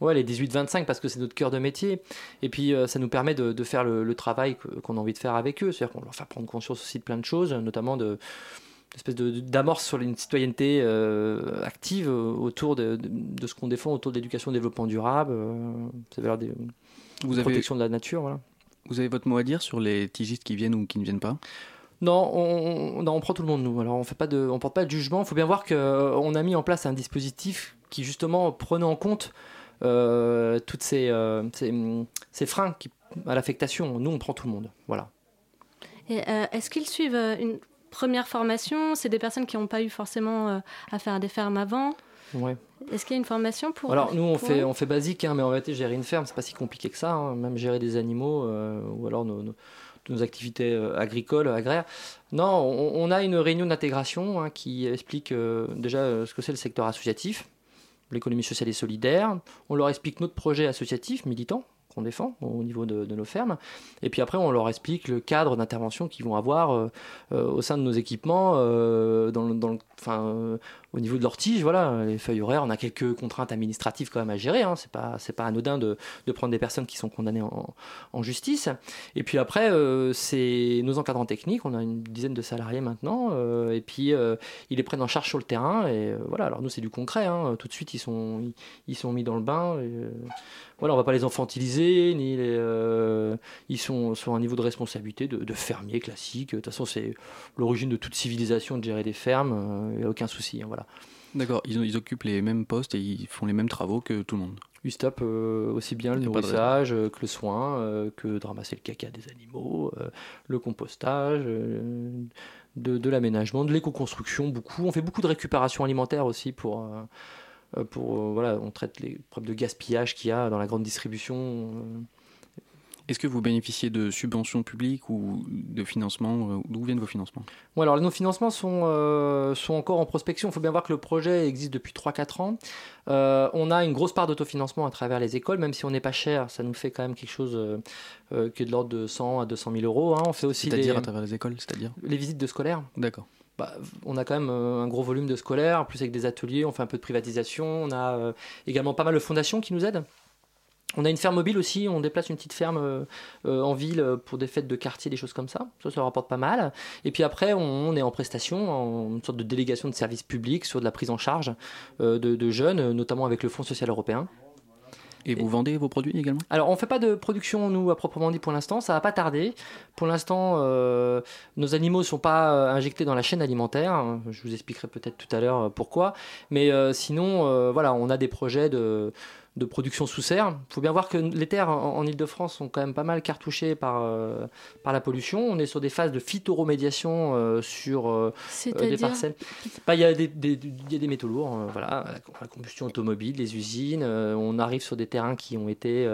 ouais, les 18-25 parce que c'est notre cœur de métier. Et puis, ça nous permet de, de faire le, travail qu'on a envie de faire avec eux. C'est-à-dire qu'on leur fait prendre conscience aussi de plein de choses, notamment de espèce d'amorce sur une citoyenneté active autour de, de, ce qu'on défend autour de l'éducation développement durable. ça veut dire des, vous avez, protection de la nature. Voilà. Vous avez votre mot à dire sur les tigistes qui viennent ou qui ne viennent pas? Non on, on, prend tout le monde nous. Alors on fait pas de, on porte pas de jugement. Il faut bien voir qu'on euh, a mis en place un dispositif qui justement prenait en compte euh, toutes ces, euh, ces, freins qui, à l'affectation. Nous on prend tout le monde. Voilà. est-ce qu'ils suivent une première formation? C'est des personnes qui n'ont pas eu forcément à faire des fermes avant. Ouais. Est-ce qu'il y a une formation pour Alors nous on fait on fait basique, hein, mais en réalité gérer une ferme c'est pas si compliqué que ça. Hein. même gérer des animaux euh, ou alors nos, nos, activités euh, agricoles, agraires. Non, on, a une réunion d'intégration hein, qui explique euh, déjà ce que c'est le secteur associatif, l'économie sociale et solidaire. On leur explique notre projet associatif militant qu'on défend au niveau de, nos fermes. Et puis après, on leur explique le cadre d'intervention qu'ils vont avoir au sein de nos équipements dans, dans, le, au niveau de leur tige, voilà, les feuilles horaires, on a quelques contraintes administratives quand même à gérer. Hein. C'est pas, c'est pas anodin de, de, prendre des personnes qui sont condamnées en, en justice. Et puis après, euh, c'est nos encadrants techniques. On a une dizaine de salariés maintenant. Euh, et puis euh, ils les prennent en charge sur le terrain. Et voilà. Alors nous, c'est du concret. Hein. Tout de suite, ils sont, ils, sont mis dans le bain. Et, voilà, on va pas les infantiliser, ni ils sont sur un niveau de responsabilité de, de fermiers classiques. De toute façon, c'est l'origine de toute civilisation de gérer des fermes. Il n'y a aucun souci. Hein, voilà. D'accord, ils, ils, occupent les mêmes postes et ils font les mêmes travaux que tout le monde. Ils euh, aussi bien le nourrissage euh, que le soin, euh, que de ramasser le caca des animaux, le compostage, de, de l'aménagement, de l'éco-construction, beaucoup. On fait beaucoup de récupération alimentaire aussi pour, pour voilà, on traite les problèmes de gaspillage qu'il y a dans la grande distribution. Est-ce que vous bénéficiez de subventions publiques ou de financements euh, D'où viennent vos financements? Alors, Nos financements sont, euh, sont encore en prospection. Il faut bien voir que le projet existe depuis 3-4 ans. Euh, on a une grosse part d'autofinancement à travers les écoles, même si on n'est pas cher, ça nous fait quand même quelque chose qui est de l'ordre de 100 à 200 000 euros. Hein. On fait aussi c'est-à-dire à travers les écoles, c'est-à-dire? Les visites de scolaires. D'accord. Bah, on a quand même un gros volume de scolaires, plus avec des ateliers, on fait un peu de privatisation. On a également pas mal de fondations qui nous aident. On a une ferme mobile aussi, on déplace une petite ferme euh, euh, en ville pour des fêtes de quartier, des choses comme ça. Ça, ça rapporte pas mal. Et puis après, on, est en prestation, en une sorte de délégation de services publics sur de la prise en charge euh, de, jeunes, notamment avec le Fonds social européen. Et vous vendez vos produits également? Alors, on ne fait pas de production, nous, à proprement dit, pour l'instant. Ça va pas tarder. Pour l'instant, nos animaux ne sont pas injectés dans la chaîne alimentaire. Je vous expliquerai peut-être tout à l'heure pourquoi. Mais sinon, voilà, on a des projets de de production sous serre. Il faut bien voir que les terres en, Ile-de-France sont quand même pas mal cartouchées par, euh, par la pollution. On est sur des phases de phytoremédiation euh, sur euh, des parcelles. Bah, il y, a des, y a des métaux lourds, voilà, la, combustion automobile, les usines. on arrive sur des terrains qui ont été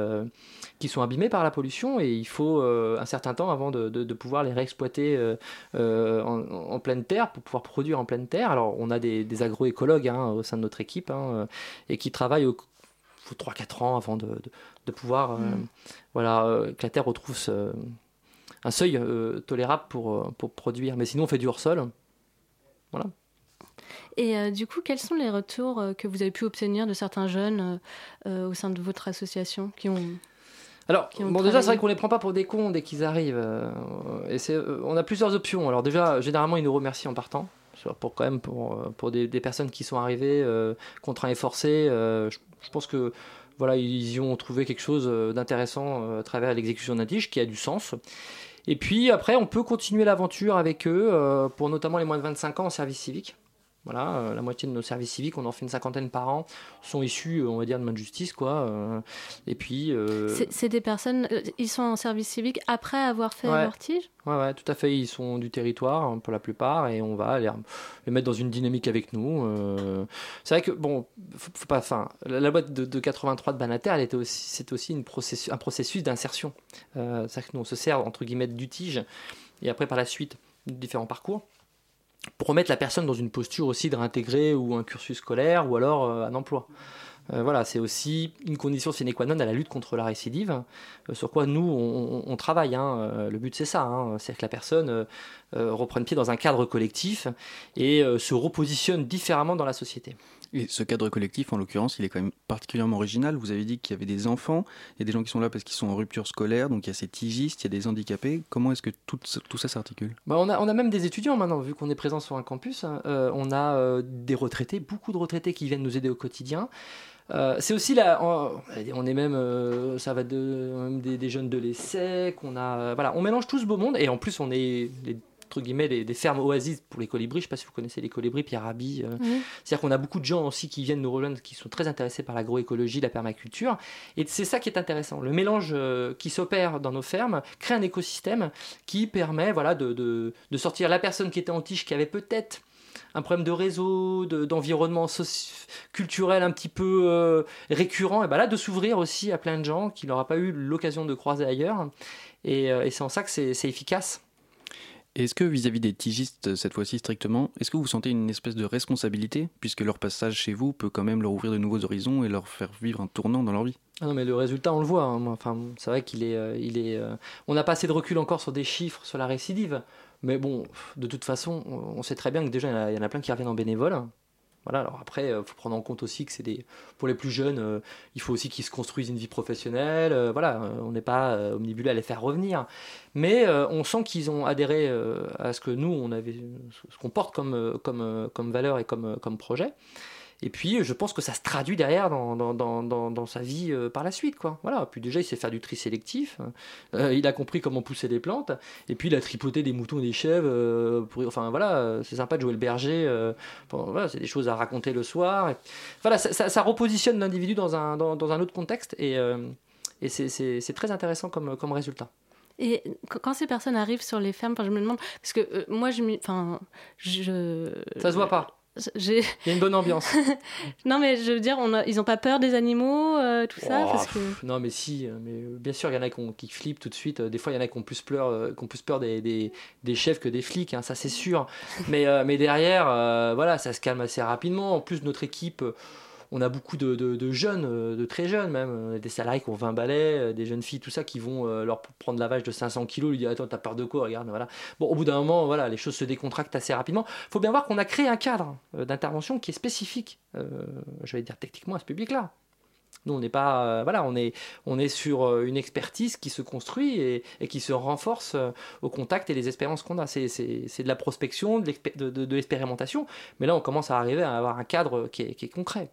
qui sont abîmés par la pollution et il faut un certain temps avant de, de, pouvoir les réexploiter en, pleine terre pour pouvoir produire en pleine terre. Alors on a des, des agroécologues hein, au sein de notre équipe hein, et qui travaillent au faut 3-4 ans avant de, de, pouvoir euh, mm. voilà, euh, que la Terre retrouve un seuil euh, tolérable pour, pour produire. Mais sinon, on fait du hors-sol. Voilà. Et du coup, quels sont les retours que vous avez pu obtenir de certains jeunes au sein de votre association qui ont alors, bon, déjà, c'est vrai qu'on les prend pas pour des cons dès qu'ils arrivent. et c'est, on a plusieurs options. Alors, déjà, généralement, ils nous remercient en partant. Pour quand même pour, pour des, personnes qui sont arrivées contraints et forcés, je pense que voilà, ils y ont trouvé quelque chose euh, d'intéressant euh, à travers l'exécution d'un tige qui a du sens. Et puis après, on peut continuer l'aventure avec eux euh, pour notamment les moins de 25 ans en service civique. Voilà, euh, la moitié de nos services civiques, on en fait une cinquantaine par an, sont issus, euh, on va dire, de main de justice, quoi. Euh. et puis. C'est des personnes, ils sont en service civique après avoir fait leur tige? Ouais, ouais, tout à fait. Ils sont du territoire hein, pour la plupart et on va les, les mettre dans une dynamique avec nous. C'est vrai que, bon, faut, pas. Enfin, la, boîte de, 83 de Banater, c'est aussi, aussi une processus, un processus d'insertion. C'est-à-dire que nous, on se sert, entre guillemets, du tige et après, par la suite, différents parcours pour remettre la personne dans une posture aussi de réintégrer ou un cursus scolaire ou alors un emploi. Euh, voilà, c'est aussi une condition sine qua non à la lutte contre la récidive, euh, sur quoi nous on, travaille. Hein. Euh, le but c'est ça, hein. c'est que la personne reprenne pied dans un cadre collectif et se repositionne différemment dans la société. Et ce cadre collectif, en l'occurrence, il est quand même particulièrement original. Vous avez dit qu'il y avait des enfants, il y a des gens qui sont là parce qu'ils sont en rupture scolaire, donc il y a ces tigistes, il y a des handicapés. Comment est-ce que tout, ça s'articule? Bah on, a, même des étudiants maintenant, vu qu'on est présent sur un campus. Hein. on a des retraités, beaucoup de retraités qui viennent nous aider au quotidien. Euh, c'est aussi là, on, est même, euh, ça va de, des, jeunes de l'ESSEC, on euh, voilà, on mélange tout ce beau monde et en plus on est entre guillemets des, fermes oasis pour les colibris. Je sais pas si vous connaissez les colibris, Pierre Rabhi. C'est-à-dire qu'on a beaucoup de gens aussi qui viennent nous rejoindre, qui sont très intéressés par l'agroécologie, la permaculture. Et c'est ça qui est intéressant. Le mélange qui s'opère dans nos fermes crée un écosystème qui permet, voilà, de, de, de sortir la personne qui était en tige, qui avait peut-être un problème de réseau, d'environnement culturel un petit peu euh, récurrent, et ben là de s'ouvrir aussi à plein de gens qui n'aura pas eu l'occasion de croiser ailleurs. Et, euh, c'est en ça que c'est efficace. Est-ce que vis-à-vis des tigistes, cette fois-ci strictement, est-ce que vous sentez une espèce de responsabilité, puisque leur passage chez vous peut quand même leur ouvrir de nouveaux horizons et leur faire vivre un tournant dans leur vie? Ah non, mais le résultat, on le voit. Hein. Enfin, c'est vrai qu'il est, euh, il est. on n'a pas assez de recul encore sur des chiffres sur la récidive. Mais bon, de toute façon, on sait très bien que déjà, il y en a, plein qui reviennent en bénévole. Voilà, alors après, il euh, faut prendre en compte aussi que c'est des. Pour les plus jeunes, euh, il faut aussi qu'ils se construisent une vie professionnelle. Euh, voilà, on n'est pas omnibulé à les faire revenir. Mais on sent qu'ils ont adhéré à ce que nous, on avait, ce qu'on porte comme, comme, comme valeur et comme, comme projet. Et puis, je pense que ça se traduit derrière dans, dans, dans, dans sa vie euh, par la suite. Quoi. Voilà. Puis déjà, il sait faire du tri sélectif. Euh, il a compris comment pousser des plantes. Et puis, il a tripoté des moutons et des chèvres. Euh, pour, enfin, voilà, c'est sympa de jouer le berger. voilà, c'est des choses à raconter le soir. voilà, ça, ça, repositionne l'individu dans un, dans, un autre contexte. Et, et c'est très intéressant comme, comme résultat. Et quand ces personnes arrivent sur les fermes, je me demande, parce que moi, je, enfin, je. Ça se voit pas. Il y a une bonne ambiance. non, mais je veux dire, on a... ils n'ont pas peur des animaux, euh, tout ça parce que... Non, mais si, euh, mais euh, bien sûr, il y en a qui, flippent tout de suite. Des fois, il y en a qui ont plus peur, qui ont plus peur des, des, des chefs que des flics, hein, ça c'est sûr. mais, mais derrière, voilà, ça se calme assez rapidement. En plus, notre équipe on a beaucoup de, jeunes, euh, de très jeunes même, des salariés qui ont 20 balais, euh, des jeunes filles, tout ça, qui vont euh, leur prendre la vache de 500 kilos, lui dire Attends, t'as peur de quoi Regarde, voilà. Bon, au bout d'un moment, voilà, les choses se décontractent assez rapidement. Il faut bien voir qu'on a créé un cadre d'intervention qui est spécifique, je vais dire techniquement, à ce public-là. Nous, on n'est pas, voilà, on est, on est sur une expertise qui se construit et, qui se renforce au contact et les expériences qu'on a. C'est, de la prospection, de, l'expérimentation, mais là, on commence à arriver à avoir un cadre qui est concret.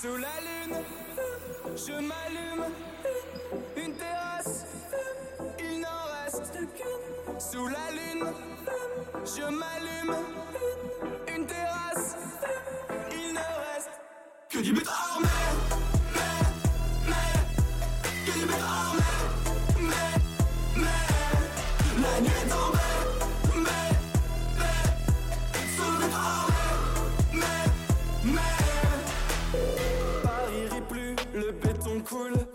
Sous la lune, je m'allume. Une terrasse, il n'en reste qu'une. Sous la lune, je m'allume. Une terrasse, il ne reste que du armé. cruel.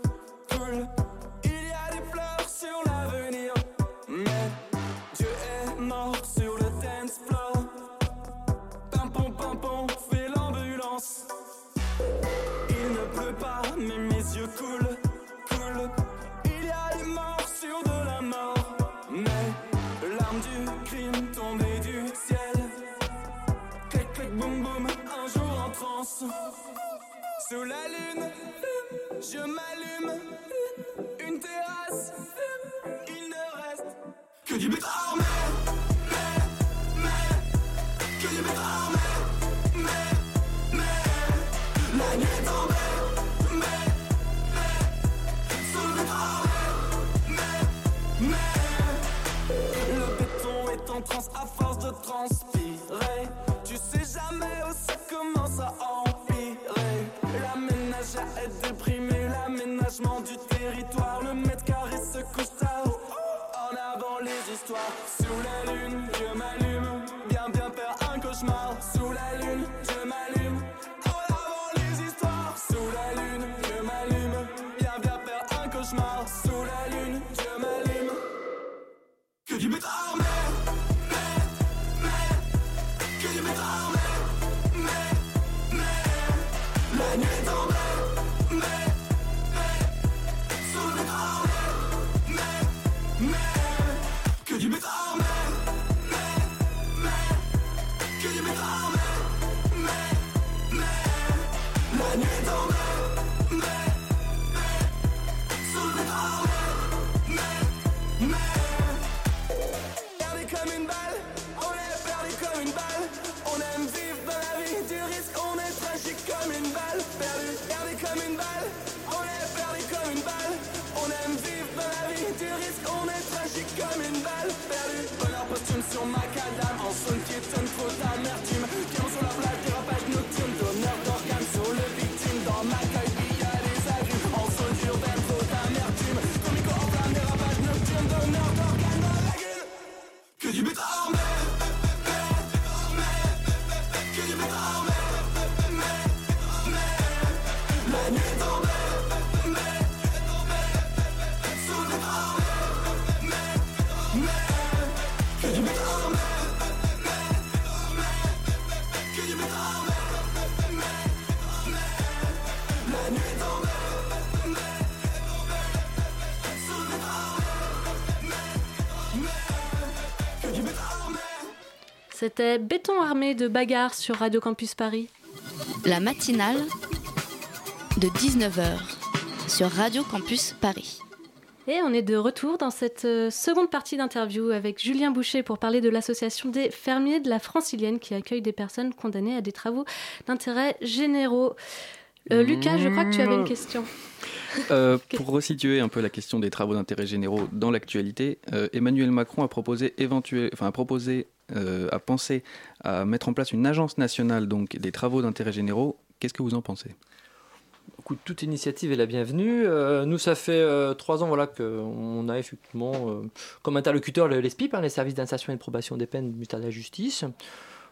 J'ai comme une balle perdue, bonne opportune sur ma cadame en C'était Béton armé de bagarre sur Radio Campus Paris. La matinale de 19h sur Radio Campus Paris. Et on est de retour dans cette euh, seconde partie d'interview avec Julien Boucher pour parler de l'association des fermiers de la Francilienne qui accueille des personnes condamnées à des travaux d'intérêt généraux. Euh, Lucas, je crois que tu avais une question. Euh, pour resituer un peu la question des travaux d'intérêt généraux dans l'actualité, Emmanuel Macron a proposé, éventuel, enfin, a proposé euh, à penser à mettre en place une agence nationale donc des travaux d'intérêt généraux. Qu'est-ce que vous en pensez? Toute initiative est la bienvenue. Euh, nous, ça fait euh, trois ans voilà, qu'on a effectivement comme interlocuteur les, SPIP, hein, les services d'insertion et de probation des peines du ministère de la Justice.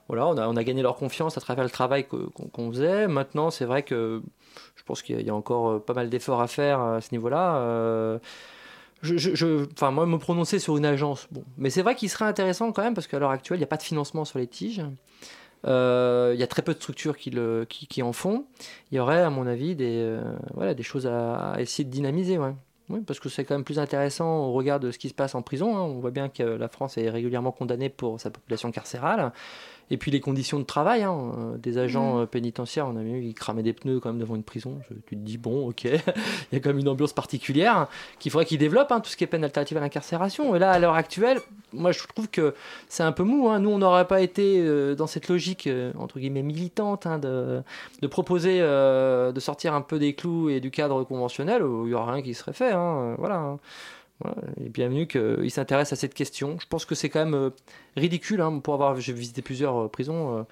Voilà, a, on a gagné leur confiance à travers le travail qu'on faisait. Maintenant, c'est vrai que je pense qu'il y, a encore pas mal d'efforts à faire à ce niveau-là enfin, moi, me prononcer sur une agence, bon. Mais c'est vrai qu'il serait intéressant quand même, parce qu'à l'heure actuelle, il n'y a pas de financement sur les tiges. Euh, il y a très peu de structures qui, en font. Il y aurait, à mon avis, des, euh, choses à, essayer de dynamiser. Oui, parce que c'est quand même plus intéressant au regard de ce qui se passe en prison. Hein. On voit bien que la France est régulièrement condamnée pour sa population carcérale. Et puis les conditions de travail hein, euh, des agents mmh. euh, pénitentiaires, on a vu ils cramaient des pneus quand même devant une prison. tu te dis, bon, ok, il y a quand même une ambiance particulière qu'il faudrait qu'ils développent, hein, tout ce qui est peine alternative à l'incarcération. Et là, à l'heure actuelle, moi je trouve que c'est un peu mou. Hein. Nous, on n'aurait pas été euh, dans cette logique, entre guillemets, militante, de, de, proposer de sortir un peu des clous et du cadre conventionnel, où il n'y aura rien qui serait fait. voilà. Voilà, et bienvenue qu'il s'intéresse à cette question. Je pense que c'est quand même euh, ridicule, hein, pour avoir, j'ai visité plusieurs euh, prisons, euh,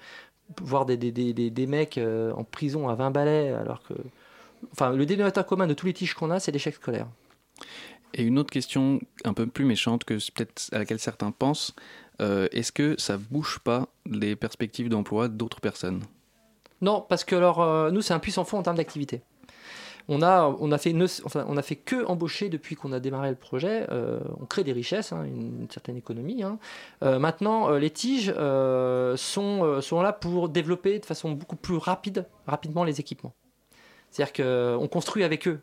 voir des, des, des, des mecs en prison à 20 balais, alors que. Enfin, le dénominateur commun de tous les tiges qu'on a, c'est l'échec scolaire. Et une autre question un peu plus méchante que peut-être à laquelle certains pensent, est-ce que ça bouge pas les perspectives d'emploi d'autres personnes? Non, parce que alors, nous, c'est un puissant fond en termes d'activité. On a, on a fait, on a fait que embaucher depuis qu'on a démarré le projet. Euh, on crée des richesses, hein, une, certaine économie. Hein. Euh, maintenant, euh, les tiges sont, sont là pour développer de façon beaucoup plus rapide, rapidement les équipements. C'est-à-dire qu'on construit avec eux.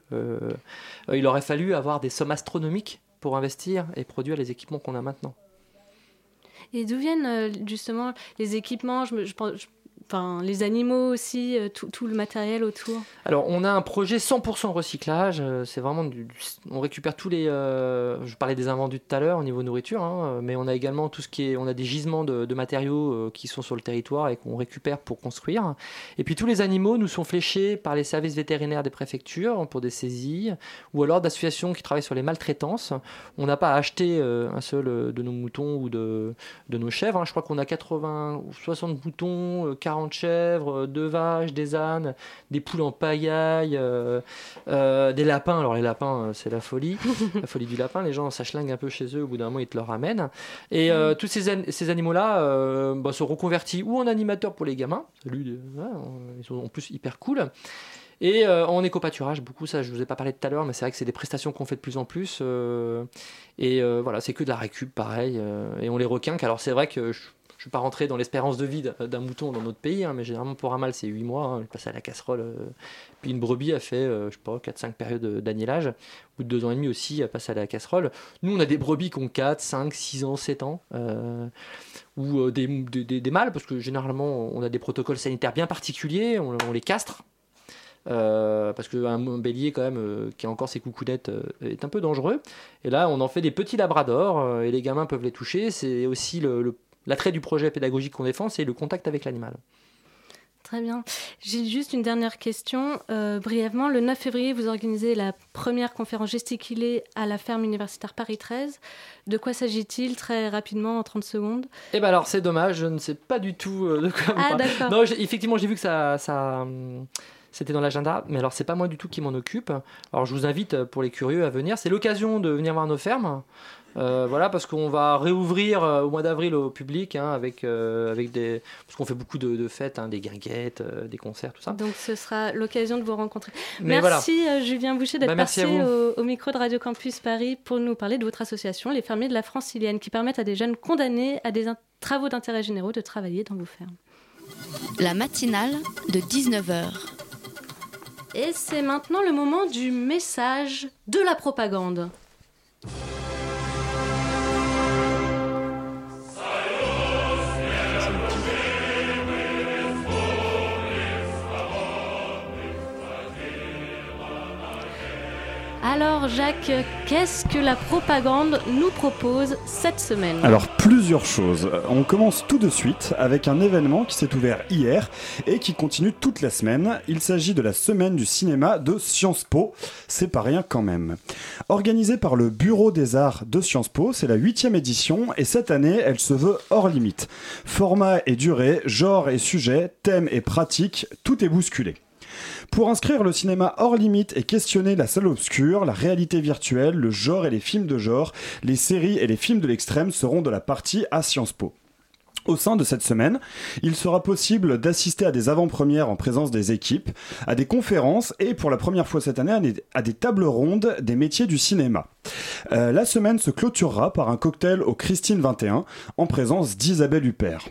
il aurait fallu avoir des sommes astronomiques pour investir et produire les équipements qu'on a maintenant. Et d'où viennent justement les équipements? Les animaux aussi, euh, tout, le matériel autour Alors, on a un projet 100% recyclage. Euh, c'est vraiment On récupère tous les. Euh, je parlais des invendus tout à l'heure au niveau nourriture, hein, mais on a également tout ce qui est. On a des gisements de, matériaux qui sont sur le territoire et qu'on récupère pour construire. Et puis, tous les animaux nous sont fléchés par les services vétérinaires des préfectures pour des saisies ou alors d'associations qui travaillent sur les maltraitances. On n'a pas acheté un seul de nos moutons ou de, de nos chèvres. Hein. Je crois qu'on a 80 ou 60 moutons, 40 de chèvres, euh, deux vaches, des ânes, des poules en pagaille, euh, euh, des lapins. Alors les lapins, c'est la folie, la folie du lapin. Les gens s'achlinguent un peu chez eux, au bout d'un moment, ils te le ramènent. Et mm. tous ces, ces animaux-là bah, sont reconvertis ou en animateurs pour les gamins, salut, ils sont en plus hyper cool. Et en éco-pâturage, beaucoup, ça je vous ai pas parlé tout à l'heure, mais c'est vrai que c'est des prestations qu'on fait de plus en plus. et voilà, c'est que de la récup, pareil. et on les requinque. Alors c'est vrai que je ne vais pas rentrer dans l'espérance de vie d'un mouton dans notre pays, hein, mais généralement pour un mâle c'est 8 mois, hein, il passe à la casserole. Euh. puis une brebis a fait, euh, je sais pas, 4-5 périodes d'agnelage. Au bout de 2 ans et demi aussi, elle passe à la casserole. Nous on a des brebis qui ont 4, 5, 6 ans, 7 ans. Euh, ou des, des, mâles, parce que généralement on a des protocoles sanitaires bien particuliers, on, les castre. parce qu'un bélier quand même qui a encore ses coucounettes est un peu dangereux. Et là, on en fait des petits labradors et les gamins peuvent les toucher. C'est aussi le l'attrait du projet pédagogique qu'on défend, c'est le contact avec l'animal. Très bien. J'ai juste une dernière question. Euh, brièvement, le 9 février, vous organisez la première conférence gesticulée à la ferme universitaire Paris 13. De quoi s'agit-il très rapidement, en 30 secondes? Eh bien alors, c'est dommage, je ne sais pas du tout euh, de quoi Ah, d'accord. Non, effectivement, j'ai vu que ça... ça hum, c'était dans l'agenda, mais alors c'est pas moi du tout qui m'en occupe. Alors je vous invite euh, pour les curieux à venir. C'est l'occasion de venir voir nos fermes. Euh, voilà, parce qu'on va réouvrir euh, au mois d'avril au public hein, avec, euh, avec des. Parce qu'on fait beaucoup de, fêtes, hein, des guinguettes, des concerts, tout ça. Donc ce sera l'occasion de vous rencontrer. merci Julien Boucher d'être bah, passé au, micro de Radio Campus Paris pour nous parler de votre association, les fermiers de la Francilienne, qui permettent à des jeunes condamnés à des travaux d'intérêt généraux de travailler dans vos fermes. La matinale de 19h. Et c'est maintenant le moment du message de la propagande. Alors Jacques, qu'est-ce que la propagande nous propose cette semaine Alors plusieurs choses. On commence tout de suite avec un événement qui s'est ouvert hier et qui continue toute la semaine. Il s'agit de la semaine du cinéma de Sciences Po. C'est pas rien quand même. Organisée par le Bureau des Arts de Sciences Po, c'est la huitième édition et cette année elle se veut hors limite. Format et durée, genre et sujet, thème et pratique, tout est bousculé. Pour inscrire le cinéma hors limite et questionner la salle obscure, la réalité virtuelle, le genre et les films de genre, les séries et les films de l'extrême seront de la partie à Sciences Po. Au sein de cette semaine, il sera possible d'assister à des avant-premières en présence des équipes, à des conférences et pour la première fois cette année à des, tables rondes des métiers du cinéma. Euh, la semaine se clôturera par un cocktail au Christine 21 en présence d'Isabelle Huppert.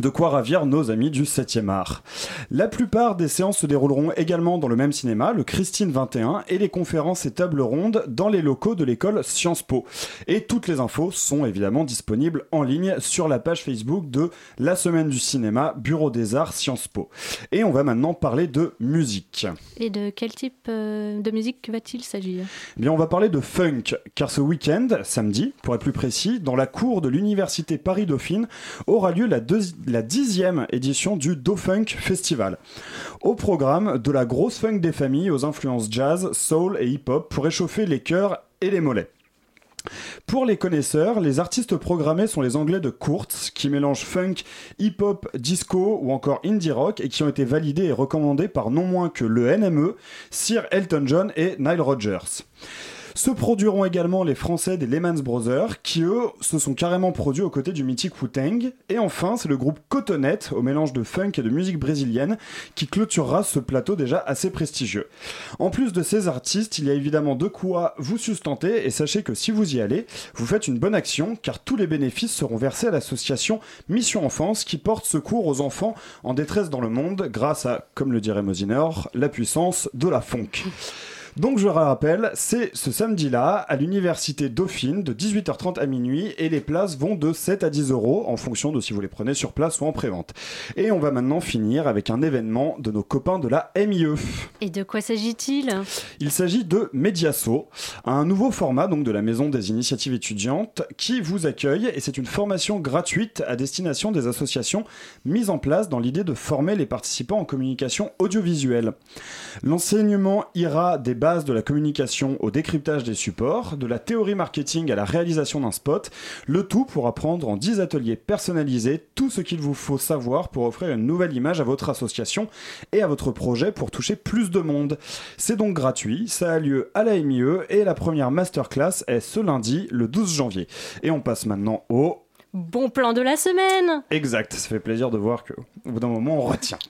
De quoi ravir nos amis du 7e art. La plupart des séances se dérouleront également dans le même cinéma, le Christine 21, et les conférences et tables rondes dans les locaux de l'école Sciences Po. Et toutes les infos sont évidemment disponibles en ligne sur la page Facebook de la semaine du cinéma, Bureau des Arts Sciences Po. Et on va maintenant parler de musique. Et de quel type euh, de musique va-t-il s'agir? Eh Bien, on va parler de funk, car ce week-end, samedi, pour être plus précis, dans la cour de l'université Paris-Dauphine, aura lieu la deuxième la dixième édition du Do-Funk Festival. Au programme, de la grosse funk des familles aux influences jazz, soul et hip-hop pour réchauffer les cœurs et les mollets. Pour les connaisseurs, les artistes programmés sont les Anglais de Kurtz, qui mélangent funk, hip-hop, disco ou encore indie rock et qui ont été validés et recommandés par non moins que le NME, Sir Elton John et Nile Rodgers. Se produiront également les Français des Lehman Brothers, qui eux se sont carrément produits aux côtés du mythique Wu-Tang. Et enfin, c'est le groupe Cotonette, au mélange de funk et de musique brésilienne, qui clôturera ce plateau déjà assez prestigieux. En plus de ces artistes, il y a évidemment de quoi vous sustenter, et sachez que si vous y allez, vous faites une bonne action, car tous les bénéfices seront versés à l'association Mission Enfance, qui porte secours aux enfants en détresse dans le monde, grâce à, comme le dirait Mosinor, la puissance de la funk. Donc je rappelle, c'est ce samedi-là à l'université Dauphine de 18h30 à minuit et les places vont de 7 à 10 euros en fonction de si vous les prenez sur place ou en prévente. Et on va maintenant finir avec un événement de nos copains de la MIE. Et de quoi s'agit-il? Il s'agit de Mediaso, un nouveau format donc de la Maison des initiatives étudiantes qui vous accueille et c'est une formation gratuite à destination des associations mises en place dans l'idée de former les participants en communication audiovisuelle. L'enseignement ira des bases de la communication au décryptage des supports, de la théorie marketing à la réalisation d'un spot, le tout pour apprendre en 10 ateliers personnalisés tout ce qu'il vous faut savoir pour offrir une nouvelle image à votre association et à votre projet pour toucher plus de monde. C'est donc gratuit, ça a lieu à la MIE et la première masterclass est ce lundi, le 12 janvier. Et on passe maintenant au Bon plan de la semaine Exact, ça fait plaisir de voir qu'au bout d'un moment on retient.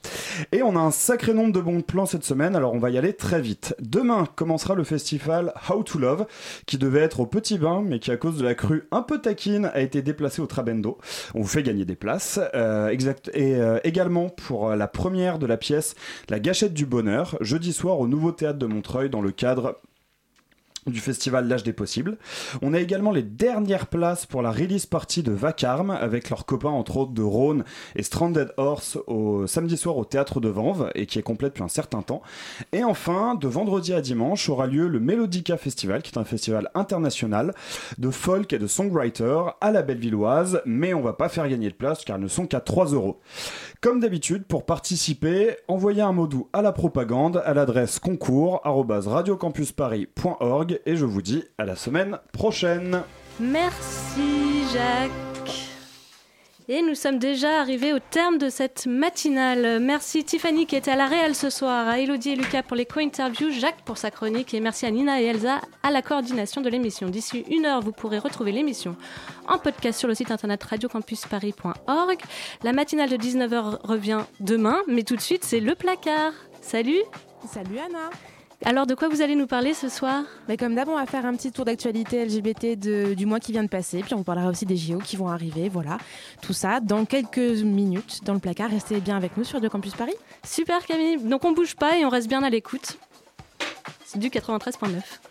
Et on a un sacré nombre de bons plans cette semaine, alors on va y aller très vite. Demain commencera le festival How to Love, qui devait être au Petit Bain, mais qui à cause de la crue un peu taquine a été déplacé au Trabendo. On vous fait gagner des places. Euh, exact. Et euh, également pour la première de la pièce La Gâchette du Bonheur, jeudi soir au Nouveau Théâtre de Montreuil, dans le cadre du festival L'âge des possibles. On a également les dernières places pour la release party de Vacarme avec leurs copains entre autres de Rhône et Stranded Horse au samedi soir au théâtre de Vanves et qui est complète depuis un certain temps. Et enfin, de vendredi à dimanche aura lieu le Melodica Festival qui est un festival international de folk et de songwriter à la Bellevilloise, mais on va pas faire gagner de place car elles ne sont qu'à 3 euros. Comme d'habitude, pour participer, envoyez un mot doux à la propagande à l'adresse concours@radiocampusparis.org et je vous dis à la semaine prochaine. Merci Jacques. Et nous sommes déjà arrivés au terme de cette matinale. Merci Tiffany qui était à la réelle ce soir, à Elodie et Lucas pour les co-interviews, Jacques pour sa chronique et merci à Nina et Elsa à la coordination de l'émission. D'ici une heure, vous pourrez retrouver l'émission en podcast sur le site internet radiocampusparis.org. La matinale de 19h revient demain, mais tout de suite, c'est le placard. Salut Salut Anna alors, de quoi vous allez nous parler ce soir Mais Comme d'hab, on va faire un petit tour d'actualité LGBT du mois qui vient de passer, puis on parlera aussi des JO qui vont arriver, voilà. Tout ça dans quelques minutes dans le placard. Restez bien avec nous sur Radio Campus Paris. Super Camille, donc on bouge pas et on reste bien à l'écoute. C'est du 93.9.